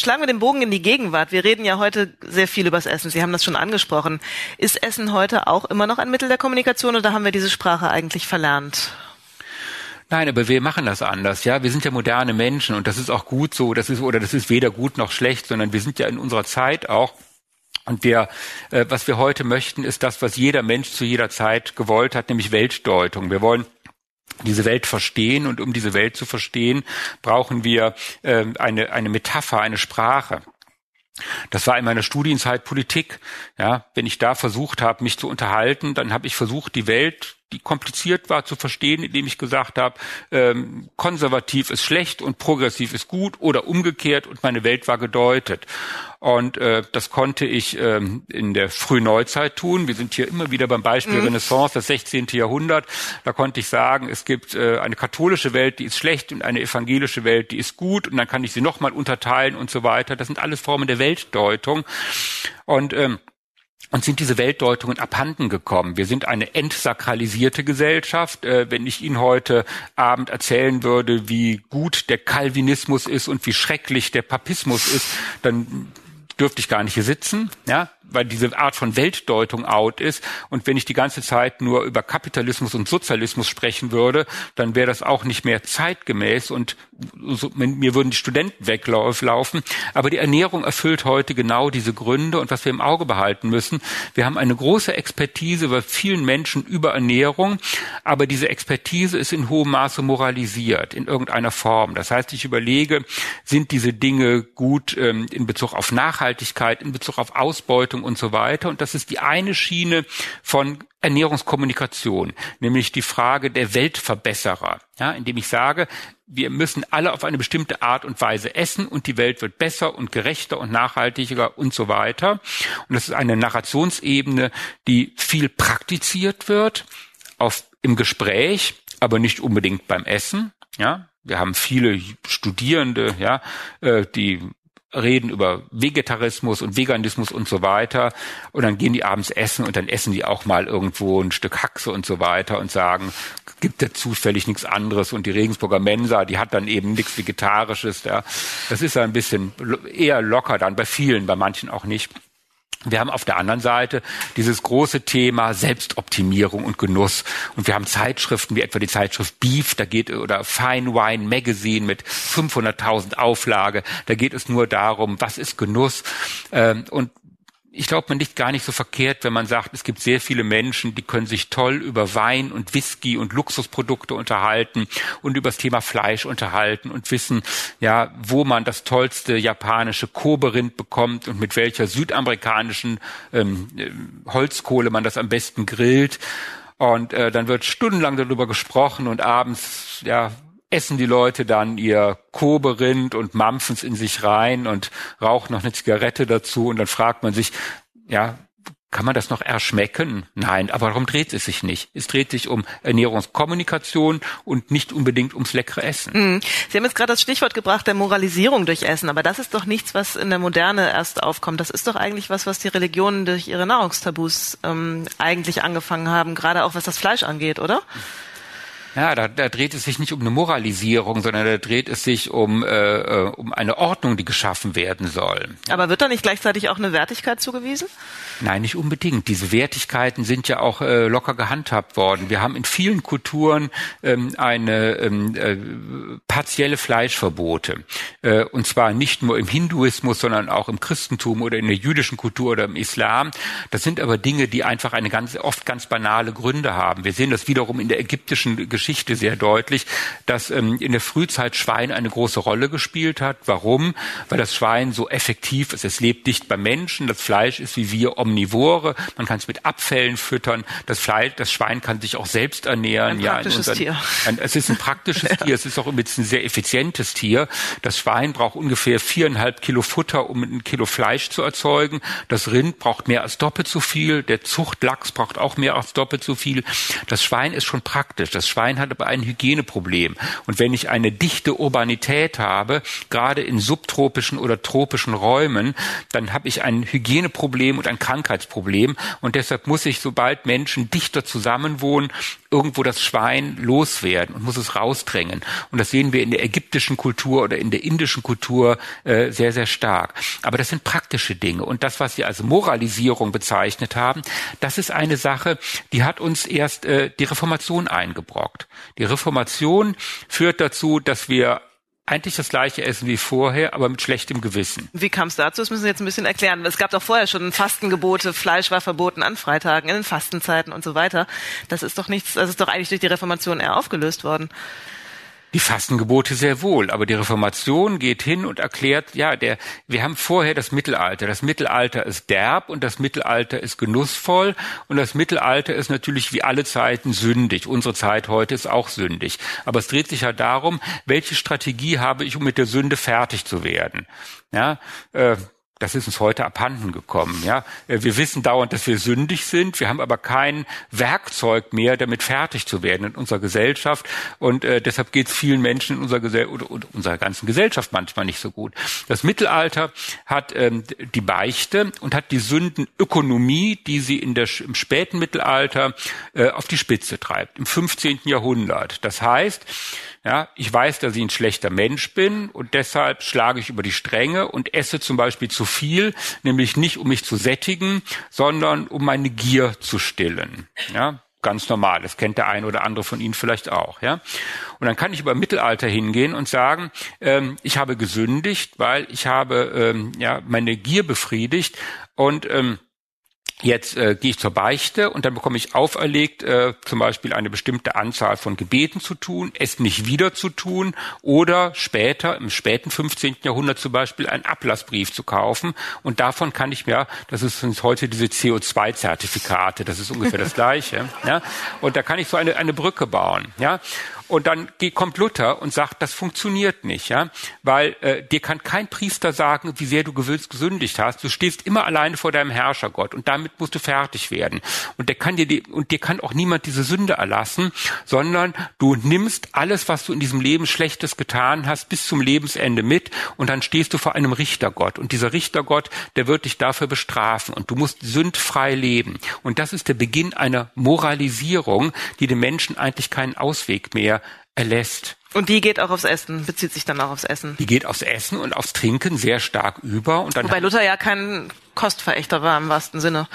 Schlagen wir den Bogen in die Gegenwart. Wir reden ja heute sehr viel übers Essen. Sie haben das schon angesprochen. Ist Essen heute auch immer noch ein Mittel der Kommunikation oder haben wir diese Sprache eigentlich verlernt? Nein, aber wir machen das anders, ja. Wir sind ja moderne Menschen und das ist auch gut so. Das ist, oder das ist weder gut noch schlecht, sondern wir sind ja in unserer Zeit auch und wir, äh, was wir heute möchten, ist das, was jeder Mensch zu jeder Zeit gewollt hat, nämlich Weltdeutung. Wir wollen diese Welt verstehen und um diese Welt zu verstehen, brauchen wir äh, eine, eine Metapher, eine Sprache. Das war in meiner Studienzeit Politik. Ja, wenn ich da versucht habe, mich zu unterhalten, dann habe ich versucht, die Welt die kompliziert war zu verstehen, indem ich gesagt habe, ähm, konservativ ist schlecht und progressiv ist gut oder umgekehrt und meine Welt war gedeutet. Und äh, das konnte ich ähm, in der Frühneuzeit tun. Wir sind hier immer wieder beim Beispiel mhm. Renaissance, das 16. Jahrhundert. Da konnte ich sagen, es gibt äh, eine katholische Welt, die ist schlecht und eine evangelische Welt, die ist gut. Und dann kann ich sie nochmal unterteilen und so weiter. Das sind alles Formen der Weltdeutung. Und ähm, und sind diese Weltdeutungen abhanden gekommen. Wir sind eine entsakralisierte Gesellschaft. Äh, wenn ich Ihnen heute Abend erzählen würde, wie gut der Calvinismus ist und wie schrecklich der Papismus ist, dann dürfte ich gar nicht hier sitzen, ja, weil diese Art von Weltdeutung out ist. Und wenn ich die ganze Zeit nur über Kapitalismus und Sozialismus sprechen würde, dann wäre das auch nicht mehr zeitgemäß und so, mir würden die Studenten weglaufen. Aber die Ernährung erfüllt heute genau diese Gründe und was wir im Auge behalten müssen. Wir haben eine große Expertise bei vielen Menschen über Ernährung, aber diese Expertise ist in hohem Maße moralisiert in irgendeiner Form. Das heißt, ich überlege, sind diese Dinge gut ähm, in Bezug auf Nachhaltigkeit, in Bezug auf Ausbeutung, Verantwortung und so weiter. Und das ist die eine Schiene von Ernährungskommunikation, nämlich die Frage der Weltverbesserer, ja, indem ich sage, wir müssen alle auf eine bestimmte Art und Weise essen und die Welt wird besser und gerechter und nachhaltiger und so weiter. Und das ist eine Narrationsebene, die viel praktiziert wird auf, im Gespräch, aber nicht unbedingt beim Essen. Ja, wir haben viele Studierende, ja, äh, die reden über Vegetarismus und Veganismus und so weiter. Und dann gehen die abends essen und dann essen die auch mal irgendwo ein Stück Haxe und so weiter und sagen, gibt da zufällig nichts anderes. Und die Regensburger Mensa, die hat dann eben nichts Vegetarisches. Ja. Das ist ein bisschen eher locker dann bei vielen, bei manchen auch nicht. Wir haben auf der anderen Seite dieses große Thema Selbstoptimierung und Genuss. Und wir haben Zeitschriften wie etwa die Zeitschrift Beef, da geht, oder Fine Wine Magazine mit 500.000 Auflage. Da geht es nur darum, was ist Genuss? Ähm, und ich glaube, man liegt gar nicht so verkehrt, wenn man sagt, es gibt sehr viele Menschen, die können sich toll über Wein und Whisky und Luxusprodukte unterhalten und über das Thema Fleisch unterhalten und wissen, ja, wo man das tollste japanische Koberind bekommt und mit welcher südamerikanischen ähm, äh, Holzkohle man das am besten grillt. Und äh, dann wird stundenlang darüber gesprochen und abends, ja, essen die Leute dann ihr Koberind und mampfen's in sich rein und rauchen noch eine Zigarette dazu und dann fragt man sich, ja, kann man das noch erschmecken? Nein, aber darum dreht es sich nicht. Es dreht sich um Ernährungskommunikation und nicht unbedingt ums leckere Essen. Mhm. Sie haben jetzt gerade das Stichwort gebracht der Moralisierung durch Essen, aber das ist doch nichts, was in der Moderne erst aufkommt. Das ist doch eigentlich was, was die Religionen durch ihre Nahrungstabus ähm, eigentlich angefangen haben, gerade auch was das Fleisch angeht, oder? Ja, da, da dreht es sich nicht um eine Moralisierung, sondern da dreht es sich um, äh, äh um eine Ordnung, die geschaffen werden soll. Aber wird da nicht gleichzeitig auch eine Wertigkeit zugewiesen? Nein, nicht unbedingt. Diese Wertigkeiten sind ja auch äh, locker gehandhabt worden. Wir haben in vielen Kulturen ähm, eine ähm, äh, partielle Fleischverbote. Äh, und zwar nicht nur im Hinduismus, sondern auch im Christentum oder in der jüdischen Kultur oder im Islam. Das sind aber Dinge, die einfach eine ganz, oft ganz banale Gründe haben. Wir sehen das wiederum in der ägyptischen Geschichte sehr deutlich, dass ähm, in der Frühzeit Schwein eine große Rolle gespielt hat. Warum? Weil das Schwein so effektiv ist. Es lebt dicht beim Menschen. Das Fleisch ist wie wir Omnivore, man kann es mit Abfällen füttern, das Fleisch, das Schwein kann sich auch selbst ernähren. Ein praktisches ja, unseren, Tier. Ein, es ist ein praktisches. Tier, es ist auch ein sehr effizientes Tier. Das Schwein braucht ungefähr viereinhalb Kilo Futter, um ein Kilo Fleisch zu erzeugen. Das Rind braucht mehr als doppelt so viel. Der Zuchtlachs braucht auch mehr als doppelt so viel. Das Schwein ist schon praktisch. Das Schwein hat aber ein Hygieneproblem. Und wenn ich eine dichte Urbanität habe, gerade in subtropischen oder tropischen Räumen, dann habe ich ein Hygieneproblem und ein Krankheitsproblem Krankheitsproblem. Und deshalb muss ich, sobald Menschen dichter zusammenwohnen, irgendwo das Schwein loswerden und muss es rausdrängen. Und das sehen wir in der ägyptischen Kultur oder in der indischen Kultur äh, sehr, sehr stark. Aber das sind praktische Dinge. Und das, was Sie als Moralisierung bezeichnet haben, das ist eine Sache, die hat uns erst äh, die Reformation eingebrockt. Die Reformation führt dazu, dass wir eigentlich das gleiche essen wie vorher, aber mit schlechtem Gewissen. Wie kam es dazu? Das müssen Sie jetzt ein bisschen erklären. Es gab doch vorher schon Fastengebote, Fleisch war verboten an Freitagen, in den Fastenzeiten und so weiter. Das ist doch nichts, das ist doch eigentlich durch die Reformation eher aufgelöst worden. Die Fastengebote sehr wohl, aber die Reformation geht hin und erklärt, ja, der, wir haben vorher das Mittelalter. Das Mittelalter ist derb und das Mittelalter ist genussvoll und das Mittelalter ist natürlich wie alle Zeiten sündig. Unsere Zeit heute ist auch sündig. Aber es dreht sich ja darum, welche Strategie habe ich, um mit der Sünde fertig zu werden. Ja, äh, das ist uns heute abhanden gekommen. Ja, äh, wir wissen dauernd, dass wir sündig sind. Wir haben aber kein Werkzeug mehr, damit fertig zu werden in unserer Gesellschaft. Und äh, deshalb geht es vielen Menschen in unserer Gesellschaft oder, oder unserer ganzen Gesellschaft manchmal nicht so gut. Das Mittelalter hat ähm, die Beichte und hat die Sündenökonomie, die sie in der, im späten Mittelalter äh, auf die Spitze treibt, im 15. Jahrhundert. Das heißt, ja, ich weiß, dass ich ein schlechter Mensch bin und deshalb schlage ich über die Stränge und esse zum Beispiel zu viel, nämlich nicht um mich zu sättigen, sondern um meine Gier zu stillen. Ja, ganz normal. Das kennt der eine oder andere von Ihnen vielleicht auch. Ja, und dann kann ich über Mittelalter hingehen und sagen, ähm, ich habe gesündigt, weil ich habe ähm, ja meine Gier befriedigt und ähm, Jetzt äh, gehe ich zur Beichte und dann bekomme ich auferlegt, äh, zum Beispiel eine bestimmte Anzahl von Gebeten zu tun, es nicht wieder zu tun oder später, im späten 15. Jahrhundert zum Beispiel, einen Ablassbrief zu kaufen. Und davon kann ich mir, das ist heute diese CO2-Zertifikate, das ist ungefähr das Gleiche. Ja? Und da kann ich so eine, eine Brücke bauen. Ja? Und dann kommt Luther und sagt, das funktioniert nicht, ja, weil äh, dir kann kein Priester sagen, wie sehr du gesündigt hast. Du stehst immer alleine vor deinem Herrschergott und damit musst du fertig werden. Und der kann dir die, und dir kann auch niemand diese Sünde erlassen, sondern du nimmst alles, was du in diesem Leben Schlechtes getan hast, bis zum Lebensende mit und dann stehst du vor einem Richtergott. Und dieser Richtergott, der wird dich dafür bestrafen und du musst sündfrei leben. Und das ist der Beginn einer Moralisierung, die dem Menschen eigentlich keinen Ausweg mehr erlässt. Und die geht auch aufs Essen, bezieht sich dann auch aufs Essen. Die geht aufs Essen und aufs Trinken sehr stark über. Und dann Wobei Luther ja kein Kostverächter war im wahrsten Sinne.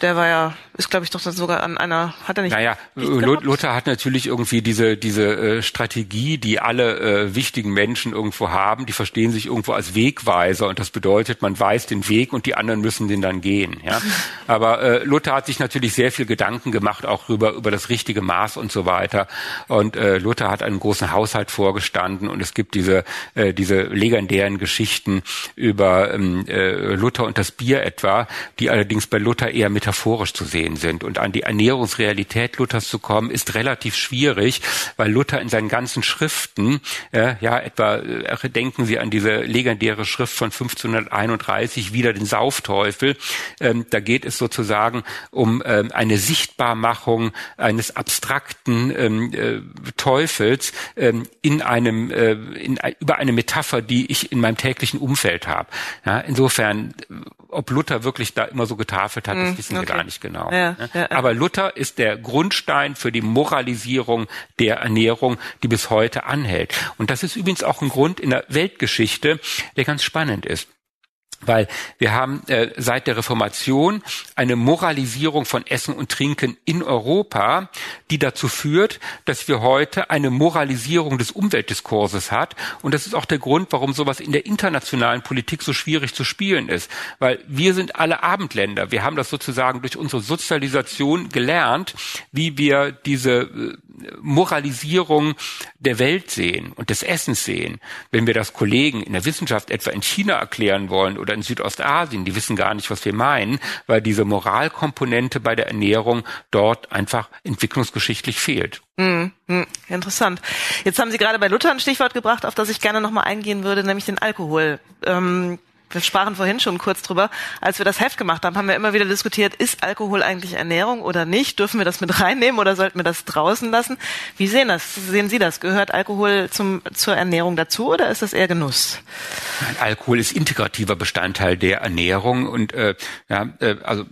Der war ja, ist glaube ich doch sogar an einer, hat er nicht? Naja, Luther hat natürlich irgendwie diese diese äh, Strategie, die alle äh, wichtigen Menschen irgendwo haben. Die verstehen sich irgendwo als Wegweiser und das bedeutet, man weiß den Weg und die anderen müssen den dann gehen. Ja, aber äh, Luther hat sich natürlich sehr viel Gedanken gemacht auch über über das richtige Maß und so weiter. Und äh, Luther hat einen großen Haushalt vorgestanden und es gibt diese äh, diese legendären Geschichten über ähm, äh, Luther und das Bier etwa, die allerdings bei Luther eher mit metaphorisch zu sehen sind. Und an die Ernährungsrealität Luthers zu kommen, ist relativ schwierig, weil Luther in seinen ganzen Schriften, äh, ja, etwa äh, denken Sie an diese legendäre Schrift von 1531, wieder den Saufteufel. Ähm, da geht es sozusagen um ähm, eine Sichtbarmachung eines abstrakten ähm, äh, Teufels ähm, in einem äh, in, über eine Metapher, die ich in meinem täglichen Umfeld habe. Ja, insofern, ob Luther wirklich da immer so getafelt hat, das hm, wissen okay. wir gar nicht genau. Ja, ja, ja. Aber Luther ist der Grundstein für die Moralisierung der Ernährung, die bis heute anhält. Und das ist übrigens auch ein Grund in der Weltgeschichte, der ganz spannend ist. Weil wir haben äh, seit der Reformation eine Moralisierung von Essen und Trinken in Europa, die dazu führt, dass wir heute eine Moralisierung des Umweltdiskurses hat. Und das ist auch der Grund, warum sowas in der internationalen Politik so schwierig zu spielen ist. Weil wir sind alle Abendländer. Wir haben das sozusagen durch unsere Sozialisation gelernt, wie wir diese äh, Moralisierung der Welt sehen und des Essens sehen. Wenn wir das Kollegen in der Wissenschaft etwa in China erklären wollen oder in Südostasien, die wissen gar nicht, was wir meinen, weil diese Moralkomponente bei der Ernährung dort einfach entwicklungsgeschichtlich fehlt. Hm, hm, interessant. Jetzt haben Sie gerade bei Luther ein Stichwort gebracht, auf das ich gerne nochmal eingehen würde, nämlich den Alkohol. Ähm, wir sprachen vorhin schon kurz drüber, als wir das Heft gemacht haben, haben wir immer wieder diskutiert, ist Alkohol eigentlich Ernährung oder nicht? Dürfen wir das mit reinnehmen oder sollten wir das draußen lassen? Wie sehen das? Sehen Sie das? Gehört Alkohol zum, zur Ernährung dazu oder ist das eher Genuss? Nein, Alkohol ist integrativer Bestandteil der Ernährung und äh, ja, äh, also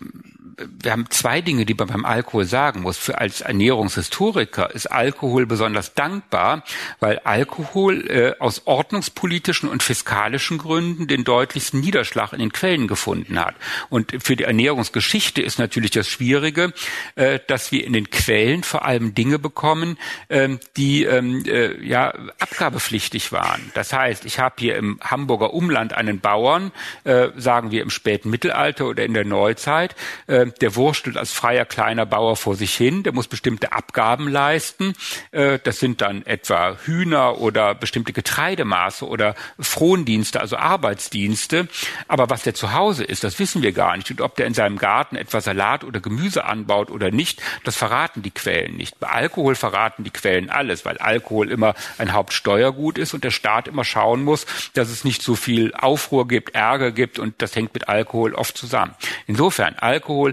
wir haben zwei Dinge, die man beim Alkohol sagen muss. Für als Ernährungshistoriker ist Alkohol besonders dankbar, weil Alkohol äh, aus ordnungspolitischen und fiskalischen Gründen den deutlichsten Niederschlag in den Quellen gefunden hat. Und für die Ernährungsgeschichte ist natürlich das Schwierige, äh, dass wir in den Quellen vor allem Dinge bekommen, äh, die ähm, äh, ja abgabepflichtig waren. Das heißt, ich habe hier im Hamburger Umland einen Bauern, äh, sagen wir im späten Mittelalter oder in der Neuzeit, äh, der wurstelt als freier kleiner Bauer vor sich hin, der muss bestimmte Abgaben leisten. Äh, das sind dann etwa Hühner oder bestimmte Getreidemaße oder Frondienste, also Arbeitsdienste. Aber was der zu Hause ist, das wissen wir gar nicht. Und ob der in seinem Garten etwa Salat oder Gemüse anbaut oder nicht, das verraten die Quellen nicht. Bei Alkohol verraten die Quellen alles, weil Alkohol immer ein Hauptsteuergut ist und der Staat immer schauen muss, dass es nicht so viel Aufruhr gibt, Ärger gibt und das hängt mit Alkohol oft zusammen. Insofern, Alkohol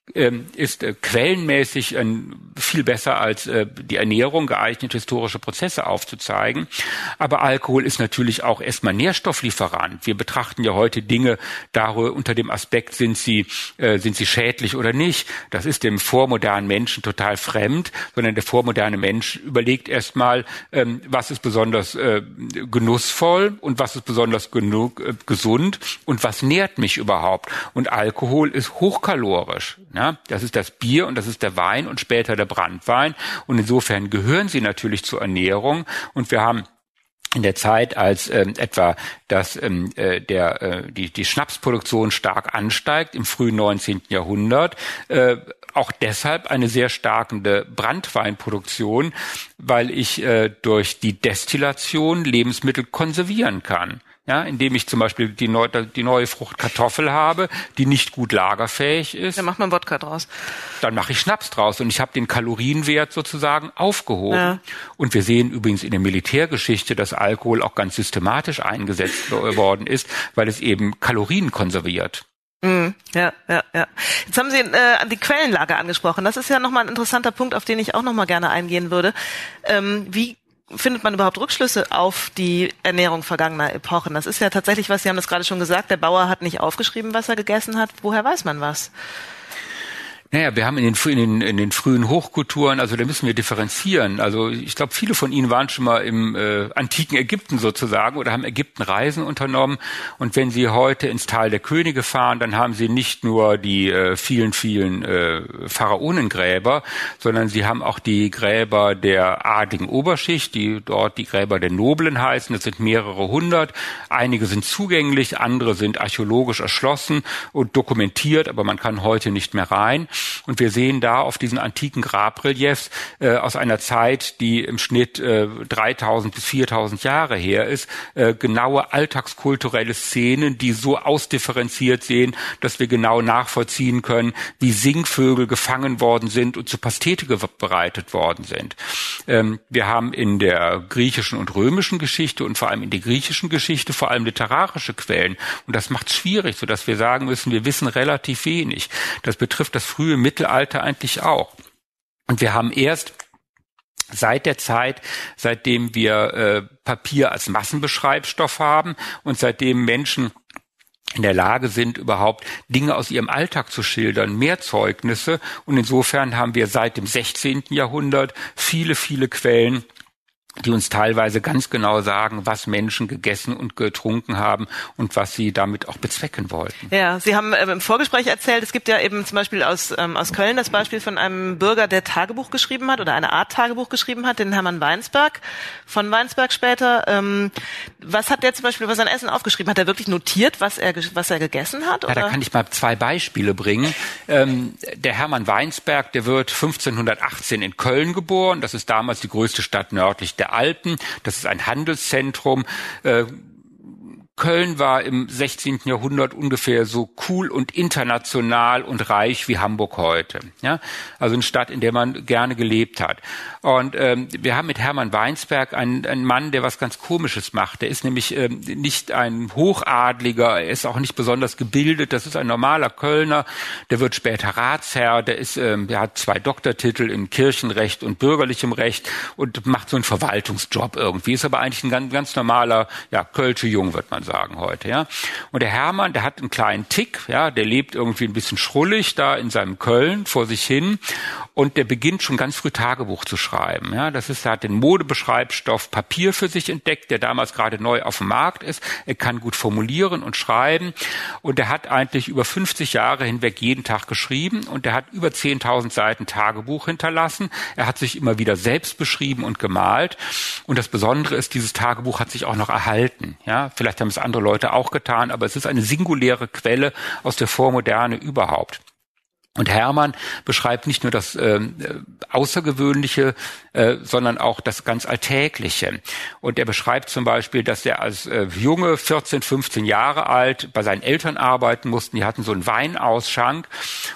ist äh, quellenmäßig äh, viel besser als äh, die Ernährung geeignet, historische Prozesse aufzuzeigen. Aber Alkohol ist natürlich auch erstmal Nährstofflieferant. Wir betrachten ja heute Dinge darüber unter dem Aspekt, sind sie, sind sie schädlich oder nicht. Das ist dem vormodernen Menschen total fremd, sondern der vormoderne Mensch überlegt erstmal, ähm, was ist besonders genussvoll und was ist besonders genug, gesund und was nährt mich überhaupt. Und Alkohol ist hochkalorisch. Ja, das ist das Bier und das ist der Wein und später der Brandwein. Und insofern gehören sie natürlich zur Ernährung. Und wir haben in der Zeit, als ähm, etwa das, ähm, äh, der, äh, die, die Schnapsproduktion stark ansteigt im frühen 19. Jahrhundert, äh, auch deshalb eine sehr starkende Brandweinproduktion, weil ich äh, durch die Destillation Lebensmittel konservieren kann ja, indem ich zum Beispiel die, neu, die neue Frucht Kartoffel habe, die nicht gut lagerfähig ist. Dann macht man Wodka draus. Dann mache ich Schnaps draus und ich habe den Kalorienwert sozusagen aufgehoben. Ja. Und wir sehen übrigens in der Militärgeschichte, dass Alkohol auch ganz systematisch eingesetzt worden ist, weil es eben Kalorien konserviert. Mm, ja, ja, ja. Jetzt haben Sie äh, die Quellenlage angesprochen. Das ist ja nochmal ein interessanter Punkt, auf den ich auch nochmal gerne eingehen würde. Ähm, wie findet man überhaupt Rückschlüsse auf die Ernährung vergangener Epochen? Das ist ja tatsächlich was, Sie haben das gerade schon gesagt, der Bauer hat nicht aufgeschrieben, was er gegessen hat. Woher weiß man was? Naja, wir haben in den, in, den, in den frühen Hochkulturen, also da müssen wir differenzieren. Also ich glaube, viele von Ihnen waren schon mal im äh, antiken Ägypten sozusagen oder haben Ägyptenreisen unternommen. Und wenn Sie heute ins Tal der Könige fahren, dann haben Sie nicht nur die äh, vielen, vielen äh, Pharaonengräber, sondern Sie haben auch die Gräber der adligen Oberschicht, die dort die Gräber der Noblen heißen. Das sind mehrere hundert. Einige sind zugänglich, andere sind archäologisch erschlossen und dokumentiert, aber man kann heute nicht mehr rein. Und wir sehen da auf diesen antiken Grabreliefs äh, aus einer Zeit, die im Schnitt äh, 3000 bis 4000 Jahre her ist, äh, genaue alltagskulturelle Szenen, die so ausdifferenziert sehen, dass wir genau nachvollziehen können, wie Singvögel gefangen worden sind und zu Pastete bereitet worden sind. Ähm, wir haben in der griechischen und römischen Geschichte und vor allem in der griechischen Geschichte vor allem literarische Quellen. Und das macht es schwierig, sodass wir sagen müssen, wir wissen relativ wenig. Das betrifft das frühe Mittelalter eigentlich auch. Und wir haben erst seit der Zeit, seitdem wir äh, Papier als Massenbeschreibstoff haben und seitdem Menschen in der Lage sind, überhaupt Dinge aus ihrem Alltag zu schildern, mehr Zeugnisse. Und insofern haben wir seit dem 16. Jahrhundert viele, viele Quellen, die uns teilweise ganz genau sagen, was Menschen gegessen und getrunken haben und was sie damit auch bezwecken wollten. Ja, Sie haben äh, im Vorgespräch erzählt, es gibt ja eben zum Beispiel aus, ähm, aus Köln das Beispiel von einem Bürger, der Tagebuch geschrieben hat oder eine Art Tagebuch geschrieben hat, den Hermann Weinsberg, von Weinsberg später. Ähm, was hat der zum Beispiel über sein Essen aufgeschrieben? Hat er wirklich notiert, was er, was er gegessen hat? Oder? Ja, da kann ich mal zwei Beispiele bringen. Ähm, der Hermann Weinsberg, der wird 1518 in Köln geboren. Das ist damals die größte Stadt nördlich der Alpen. Das ist ein Handelszentrum. Äh, Köln war im 16. Jahrhundert ungefähr so cool und international und reich wie Hamburg heute. Ja? Also eine Stadt, in der man gerne gelebt hat. Und ähm, wir haben mit Hermann Weinsberg einen, einen Mann, der was ganz Komisches macht. Der ist nämlich ähm, nicht ein Hochadliger, er ist auch nicht besonders gebildet. Das ist ein normaler Kölner. Der wird später Ratsherr. Der ist, ähm, der hat zwei Doktortitel in Kirchenrecht und bürgerlichem Recht und macht so einen Verwaltungsjob irgendwie. Ist aber eigentlich ein ganz, ganz normaler, ja, Kölsche Jung, wird man sagen sagen heute, ja. Und der Hermann, der hat einen kleinen Tick, ja, der lebt irgendwie ein bisschen schrullig da in seinem Köln vor sich hin und der beginnt schon ganz früh Tagebuch zu schreiben, ja. Das ist, er hat den Modebeschreibstoff Papier für sich entdeckt, der damals gerade neu auf dem Markt ist. Er kann gut formulieren und schreiben und er hat eigentlich über 50 Jahre hinweg jeden Tag geschrieben und er hat über 10.000 Seiten Tagebuch hinterlassen. Er hat sich immer wieder selbst beschrieben und gemalt und das Besondere ist, dieses Tagebuch hat sich auch noch erhalten, ja. Vielleicht haben es andere Leute auch getan, aber es ist eine singuläre Quelle aus der Vormoderne überhaupt. Und Hermann beschreibt nicht nur das äh, Außergewöhnliche, äh, sondern auch das ganz Alltägliche. Und er beschreibt zum Beispiel, dass er als äh, Junge, 14, 15 Jahre alt, bei seinen Eltern arbeiten mussten. Die hatten so einen Weinausschank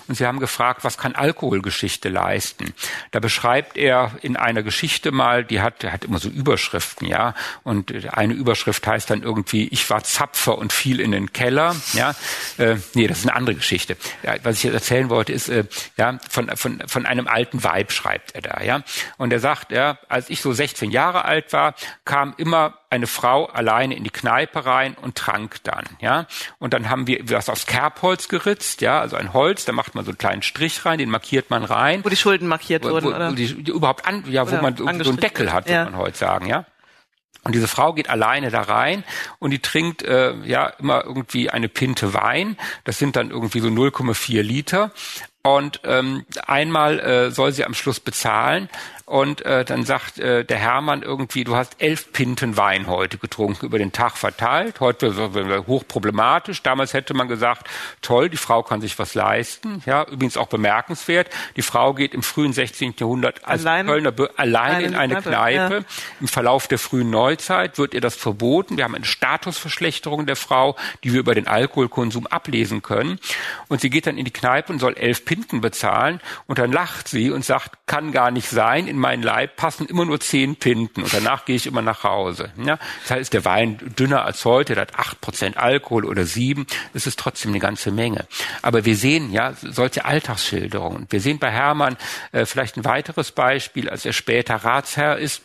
und sie haben gefragt, was kann Alkoholgeschichte leisten? Da beschreibt er in einer Geschichte mal, die hat, der hat immer so Überschriften, ja. Und eine Überschrift heißt dann irgendwie, ich war Zapfer und fiel in den Keller, ja. Äh, nee, das ist eine andere Geschichte. Ja, was ich jetzt erzählen wollte, ist, äh, ja, von, von, von einem alten Weib schreibt er da, ja. Und er sagt, ja, als ich so 16 Jahre alt war, kam immer eine Frau alleine in die Kneipe rein und trank dann, ja. Und dann haben wir was aus Kerbholz geritzt, ja, also ein Holz, da macht man so einen kleinen Strich rein, den markiert man rein. Wo die Schulden markiert wo, wurden, wo, oder? Die, die überhaupt an, ja, oder wo man so einen Deckel hat, ja. würde man heute sagen, ja. Und diese Frau geht alleine da rein und die trinkt äh, ja immer irgendwie eine Pinte Wein. Das sind dann irgendwie so 0,4 Liter. Und ähm, einmal äh, soll sie am Schluss bezahlen und äh, dann sagt äh, der Hermann irgendwie, du hast elf Pinten Wein heute getrunken, über den Tag verteilt. Heute hochproblematisch. Damals hätte man gesagt, toll, die Frau kann sich was leisten. Ja, übrigens auch bemerkenswert. Die Frau geht im frühen 16. Jahrhundert als allein, Kölner allein in eine Kneipe. Kneipe. Ja. Im Verlauf der frühen Neuzeit wird ihr das verboten. Wir haben eine Statusverschlechterung der Frau, die wir über den Alkoholkonsum ablesen können. Und sie geht dann in die Kneipe und soll elf Pinten bezahlen. Und dann lacht sie und sagt, kann gar nicht sein in meinen Leib passen immer nur zehn Pinten und danach gehe ich immer nach Hause. Ja? Das heißt, der Wein dünner als heute, der hat acht Prozent Alkohol oder sieben, das ist trotzdem eine ganze Menge. Aber wir sehen ja solche Alltagsschilderungen. Wir sehen bei Hermann äh, vielleicht ein weiteres Beispiel, als er später Ratsherr ist.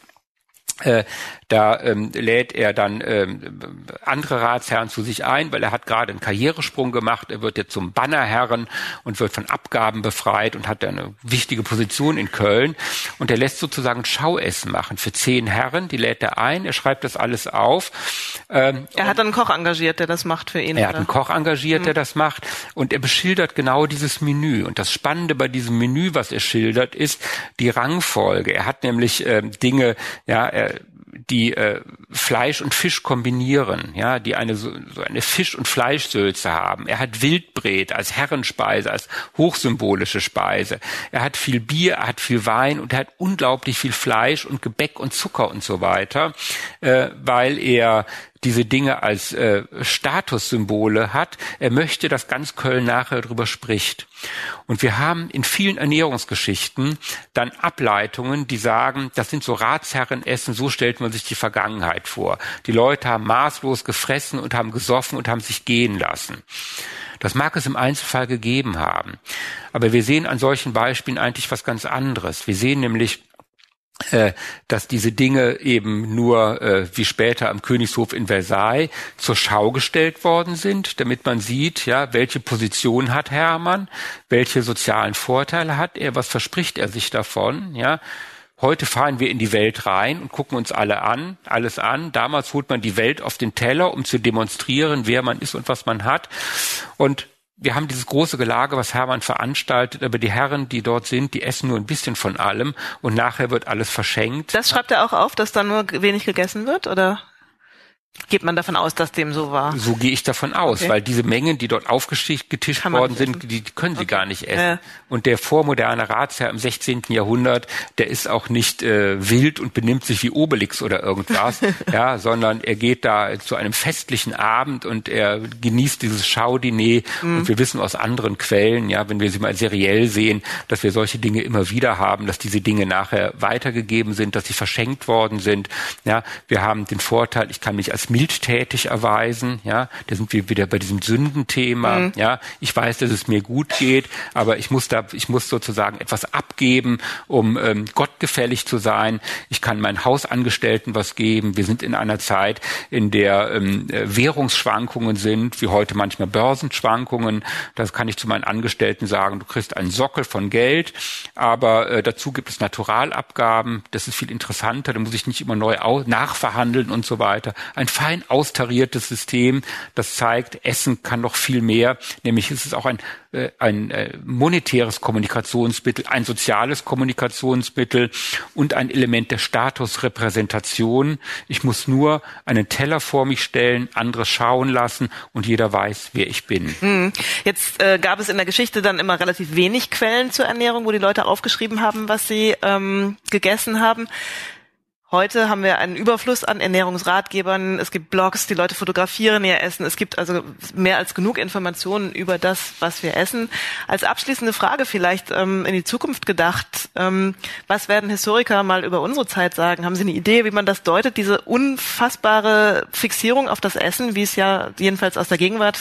Äh, da ähm, lädt er dann ähm, andere Ratsherren zu sich ein, weil er hat gerade einen Karrieresprung gemacht. Er wird jetzt zum Bannerherren und wird von Abgaben befreit und hat eine wichtige Position in Köln. Und er lässt sozusagen Schauessen machen für zehn Herren. Die lädt er ein. Er schreibt das alles auf. Ähm, er hat einen Koch engagiert, der das macht für ihn. Er oder? hat einen Koch engagiert, mhm. der das macht. Und er beschildert genau dieses Menü. Und das Spannende bei diesem Menü, was er schildert, ist die Rangfolge. Er hat nämlich ähm, Dinge, ja, er die äh, Fleisch und Fisch kombinieren, ja, die eine so, eine Fisch- und Fleischsülze haben. Er hat Wildbret als Herrenspeise, als hochsymbolische Speise. Er hat viel Bier, er hat viel Wein und er hat unglaublich viel Fleisch und Gebäck und Zucker und so weiter, äh, weil er diese Dinge als äh, Statussymbole hat. Er möchte, dass ganz Köln nachher darüber spricht. Und wir haben in vielen Ernährungsgeschichten dann Ableitungen, die sagen, das sind so Ratsherrenessen, so stellt man sich die Vergangenheit vor. Die Leute haben maßlos gefressen und haben gesoffen und haben sich gehen lassen. Das mag es im Einzelfall gegeben haben. Aber wir sehen an solchen Beispielen eigentlich was ganz anderes. Wir sehen nämlich, dass diese Dinge eben nur äh, wie später am Königshof in Versailles zur Schau gestellt worden sind, damit man sieht, ja, welche Position hat Hermann, welche sozialen Vorteile hat er, was verspricht er sich davon, ja. Heute fahren wir in die Welt rein und gucken uns alle an, alles an. Damals holt man die Welt auf den Teller, um zu demonstrieren, wer man ist und was man hat. Und wir haben dieses große Gelage, was Hermann veranstaltet, aber die Herren, die dort sind, die essen nur ein bisschen von allem und nachher wird alles verschenkt. Das schreibt er auch auf, dass da nur wenig gegessen wird, oder? Geht man davon aus, dass dem so war? So gehe ich davon aus, okay. weil diese Mengen, die dort aufgetischt worden sind, die, die können sie okay. gar nicht essen. Ja. Und der vormoderne Ratsherr im 16. Jahrhundert, der ist auch nicht äh, wild und benimmt sich wie Obelix oder irgendwas, ja, sondern er geht da zu einem festlichen Abend und er genießt dieses Schaudiner. Mhm. Und wir wissen aus anderen Quellen, ja, wenn wir sie mal seriell sehen, dass wir solche Dinge immer wieder haben, dass diese Dinge nachher weitergegeben sind, dass sie verschenkt worden sind. Ja, wir haben den Vorteil, ich kann mich als als mildtätig erweisen. Ja, da sind wir wieder bei diesem Sündenthema. Mhm. Ja, ich weiß, dass es mir gut geht, aber ich muss da, ich muss sozusagen etwas abgeben, um ähm, gottgefällig zu sein. Ich kann meinen Hausangestellten was geben. Wir sind in einer Zeit, in der ähm, Währungsschwankungen sind, wie heute manchmal Börsenschwankungen. Das kann ich zu meinen Angestellten sagen. Du kriegst einen Sockel von Geld, aber äh, dazu gibt es Naturalabgaben. Das ist viel interessanter. Da muss ich nicht immer neu nachverhandeln und so weiter. Ein fein austariertes System, das zeigt, Essen kann noch viel mehr, nämlich ist es auch ein, äh, ein äh, monetäres Kommunikationsmittel, ein soziales Kommunikationsmittel und ein Element der Statusrepräsentation. Ich muss nur einen Teller vor mich stellen, andere schauen lassen und jeder weiß, wer ich bin. Hm. Jetzt äh, gab es in der Geschichte dann immer relativ wenig Quellen zur Ernährung, wo die Leute aufgeschrieben haben, was sie ähm, gegessen haben. Heute haben wir einen Überfluss an Ernährungsratgebern. Es gibt Blogs, die Leute fotografieren ihr Essen. Es gibt also mehr als genug Informationen über das, was wir essen. Als abschließende Frage vielleicht ähm, in die Zukunft gedacht. Ähm, was werden Historiker mal über unsere Zeit sagen? Haben Sie eine Idee, wie man das deutet? Diese unfassbare Fixierung auf das Essen, wie es ja jedenfalls aus der Gegenwart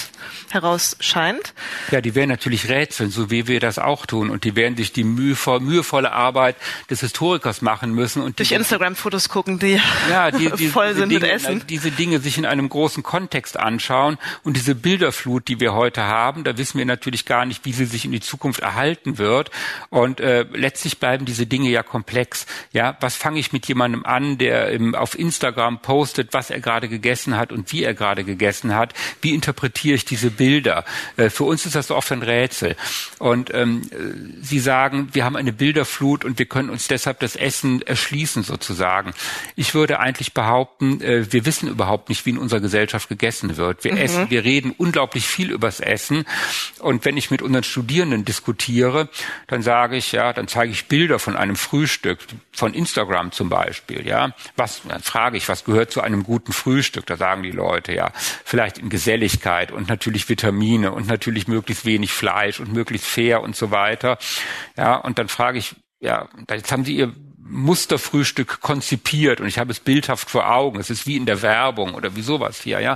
heraus scheint? Ja, die werden natürlich rätseln, so wie wir das auch tun. Und die werden sich die mühevolle Arbeit des Historikers machen müssen. Und Durch Instagram-Fotos Fotos gucken, die, ja, die, die voll sind Dinge, mit Essen. Diese Dinge sich in einem großen Kontext anschauen und diese Bilderflut, die wir heute haben, da wissen wir natürlich gar nicht, wie sie sich in die Zukunft erhalten wird. Und äh, letztlich bleiben diese Dinge ja komplex. Ja, was fange ich mit jemandem an, der im, auf Instagram postet, was er gerade gegessen hat und wie er gerade gegessen hat? Wie interpretiere ich diese Bilder? Äh, für uns ist das oft ein Rätsel. Und ähm, Sie sagen, wir haben eine Bilderflut und wir können uns deshalb das Essen erschließen sozusagen sagen. Ich würde eigentlich behaupten, äh, wir wissen überhaupt nicht, wie in unserer Gesellschaft gegessen wird. Wir mhm. essen, wir reden unglaublich viel übers Essen. Und wenn ich mit unseren Studierenden diskutiere, dann sage ich, ja, dann zeige ich Bilder von einem Frühstück, von Instagram zum Beispiel, ja. Was, dann frage ich, was gehört zu einem guten Frühstück? Da sagen die Leute, ja, vielleicht in Geselligkeit und natürlich Vitamine und natürlich möglichst wenig Fleisch und möglichst fair und so weiter. Ja, und dann frage ich, ja, jetzt haben Sie Ihr Musterfrühstück konzipiert und ich habe es bildhaft vor Augen. Es ist wie in der Werbung oder wie sowas hier, ja.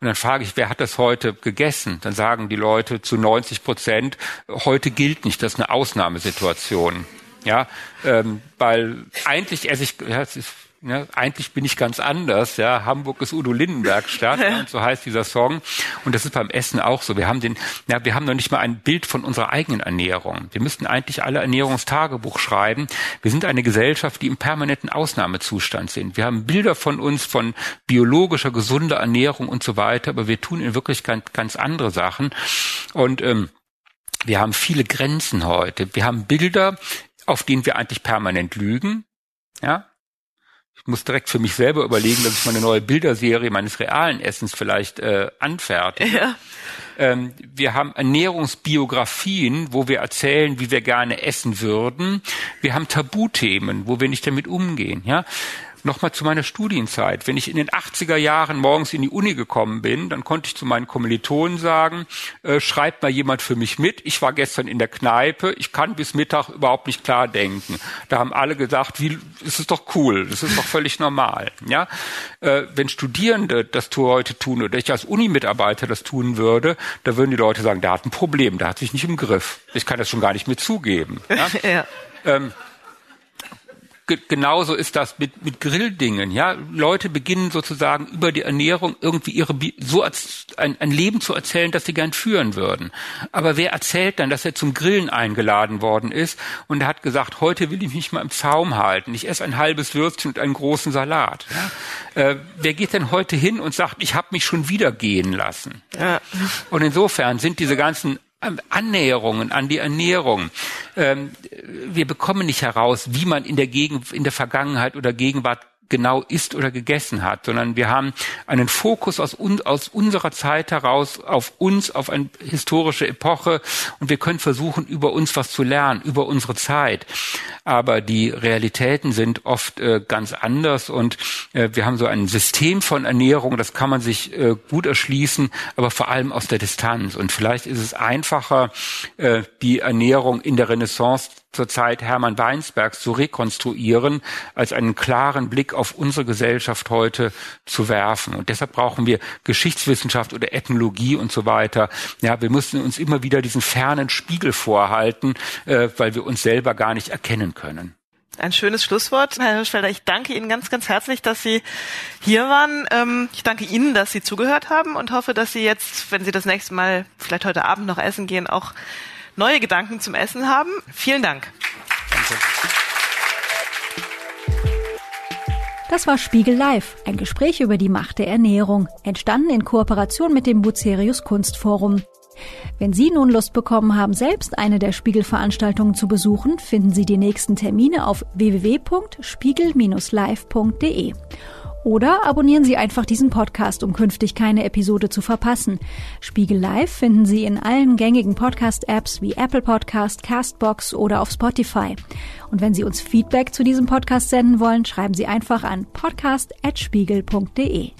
Und dann frage ich, wer hat das heute gegessen? Dann sagen die Leute zu 90 Prozent, heute gilt nicht, das ist eine Ausnahmesituation. Ja, ähm, weil eigentlich esse ich, ja, es ist ja, eigentlich bin ich ganz anders. Ja, Hamburg ist Udo Lindenberg Stadt ja. und so heißt dieser Song. Und das ist beim Essen auch so. Wir haben den, ja, wir haben noch nicht mal ein Bild von unserer eigenen Ernährung. Wir müssten eigentlich alle Ernährungstagebuch schreiben. Wir sind eine Gesellschaft, die im permanenten Ausnahmezustand sind. Wir haben Bilder von uns von biologischer, gesunder Ernährung und so weiter, aber wir tun in Wirklichkeit ganz andere Sachen. Und ähm, wir haben viele Grenzen heute. Wir haben Bilder, auf denen wir eigentlich permanent lügen. Ja, Ich muss direkt für mich selber überlegen, dass ich mal eine neue Bilderserie meines realen Essens vielleicht äh, anfertige. Ja. Ähm, wir haben Ernährungsbiografien, wo wir erzählen, wie wir gerne essen würden. Wir haben Tabuthemen, wo wir nicht damit umgehen. Ja, Nochmal zu meiner Studienzeit. Wenn ich in den 80er Jahren morgens in die Uni gekommen bin, dann konnte ich zu meinen Kommilitonen sagen, äh, schreibt mal jemand für mich mit. Ich war gestern in der Kneipe, ich kann bis Mittag überhaupt nicht klar denken. Da haben alle gesagt, wie, es ist doch cool, das ist doch völlig normal. Ja, äh, Wenn Studierende das heute tun oder ich als Uni-Mitarbeiter das tun würde, da würden die Leute sagen, der hat ein Problem, der hat sich nicht im Griff. Ich kann das schon gar nicht mehr zugeben. Ja? ja. Ähm, genauso ist das mit, mit Grilldingen. Ja, Leute beginnen sozusagen über die Ernährung irgendwie ihre so als, ein, ein Leben zu erzählen, das sie gern führen würden. Aber wer erzählt dann, dass er zum Grillen eingeladen worden ist und er hat gesagt, heute will ich mich mal im Zaum halten. Ich esse ein halbes Würstchen und einen großen Salat. Ja? Äh, wer geht denn heute hin und sagt, ich habe mich schon wieder gehen lassen? Ja. Und insofern sind diese ganzen Annäherungen an die Ernährung. Ähm, wir bekommen nicht heraus, wie man in der Gegend, in der Vergangenheit oder Gegenwart genau isst oder gegessen hat, sondern wir haben einen Fokus aus, un, aus unserer Zeit heraus auf uns, auf eine historische Epoche und wir können versuchen, über uns was zu lernen, über unsere Zeit. Aber die Realitäten sind oft äh, ganz anders und äh, wir haben so ein System von Ernährung, das kann man sich äh, gut erschließen, aber vor allem aus der Distanz. Und vielleicht ist es einfacher, äh, die Ernährung in der Renaissance zur Zeit Hermann Weinsbergs zu rekonstruieren, als einen klaren Blick auf unsere Gesellschaft heute zu werfen. Und deshalb brauchen wir Geschichtswissenschaft oder Ethnologie und so weiter. Ja, wir müssen uns immer wieder diesen fernen Spiegel vorhalten, äh, weil wir uns selber gar nicht erkennen können. Ein schönes Schlusswort, Herr Hirschfelder. Ich danke Ihnen ganz, ganz herzlich, dass Sie hier waren. Ähm, ich danke Ihnen, dass Sie zugehört haben und hoffe, dass Sie jetzt, wenn Sie das nächste Mal vielleicht heute Abend noch essen gehen, auch neue Gedanken zum Essen haben. Vielen Dank. Danke. Das war Spiegel Live, ein Gespräch über die Macht der Ernährung, entstanden in Kooperation mit dem Bucerius Kunstforum. Wenn Sie nun Lust bekommen haben, selbst eine der Spiegelveranstaltungen zu besuchen, finden Sie die nächsten Termine auf www.spiegel-live.de. Oder abonnieren Sie einfach diesen Podcast, um künftig keine Episode zu verpassen. Spiegel Live finden Sie in allen gängigen Podcast-Apps wie Apple Podcast, Castbox oder auf Spotify. Und wenn Sie uns Feedback zu diesem Podcast senden wollen, schreiben Sie einfach an podcast.spiegel.de.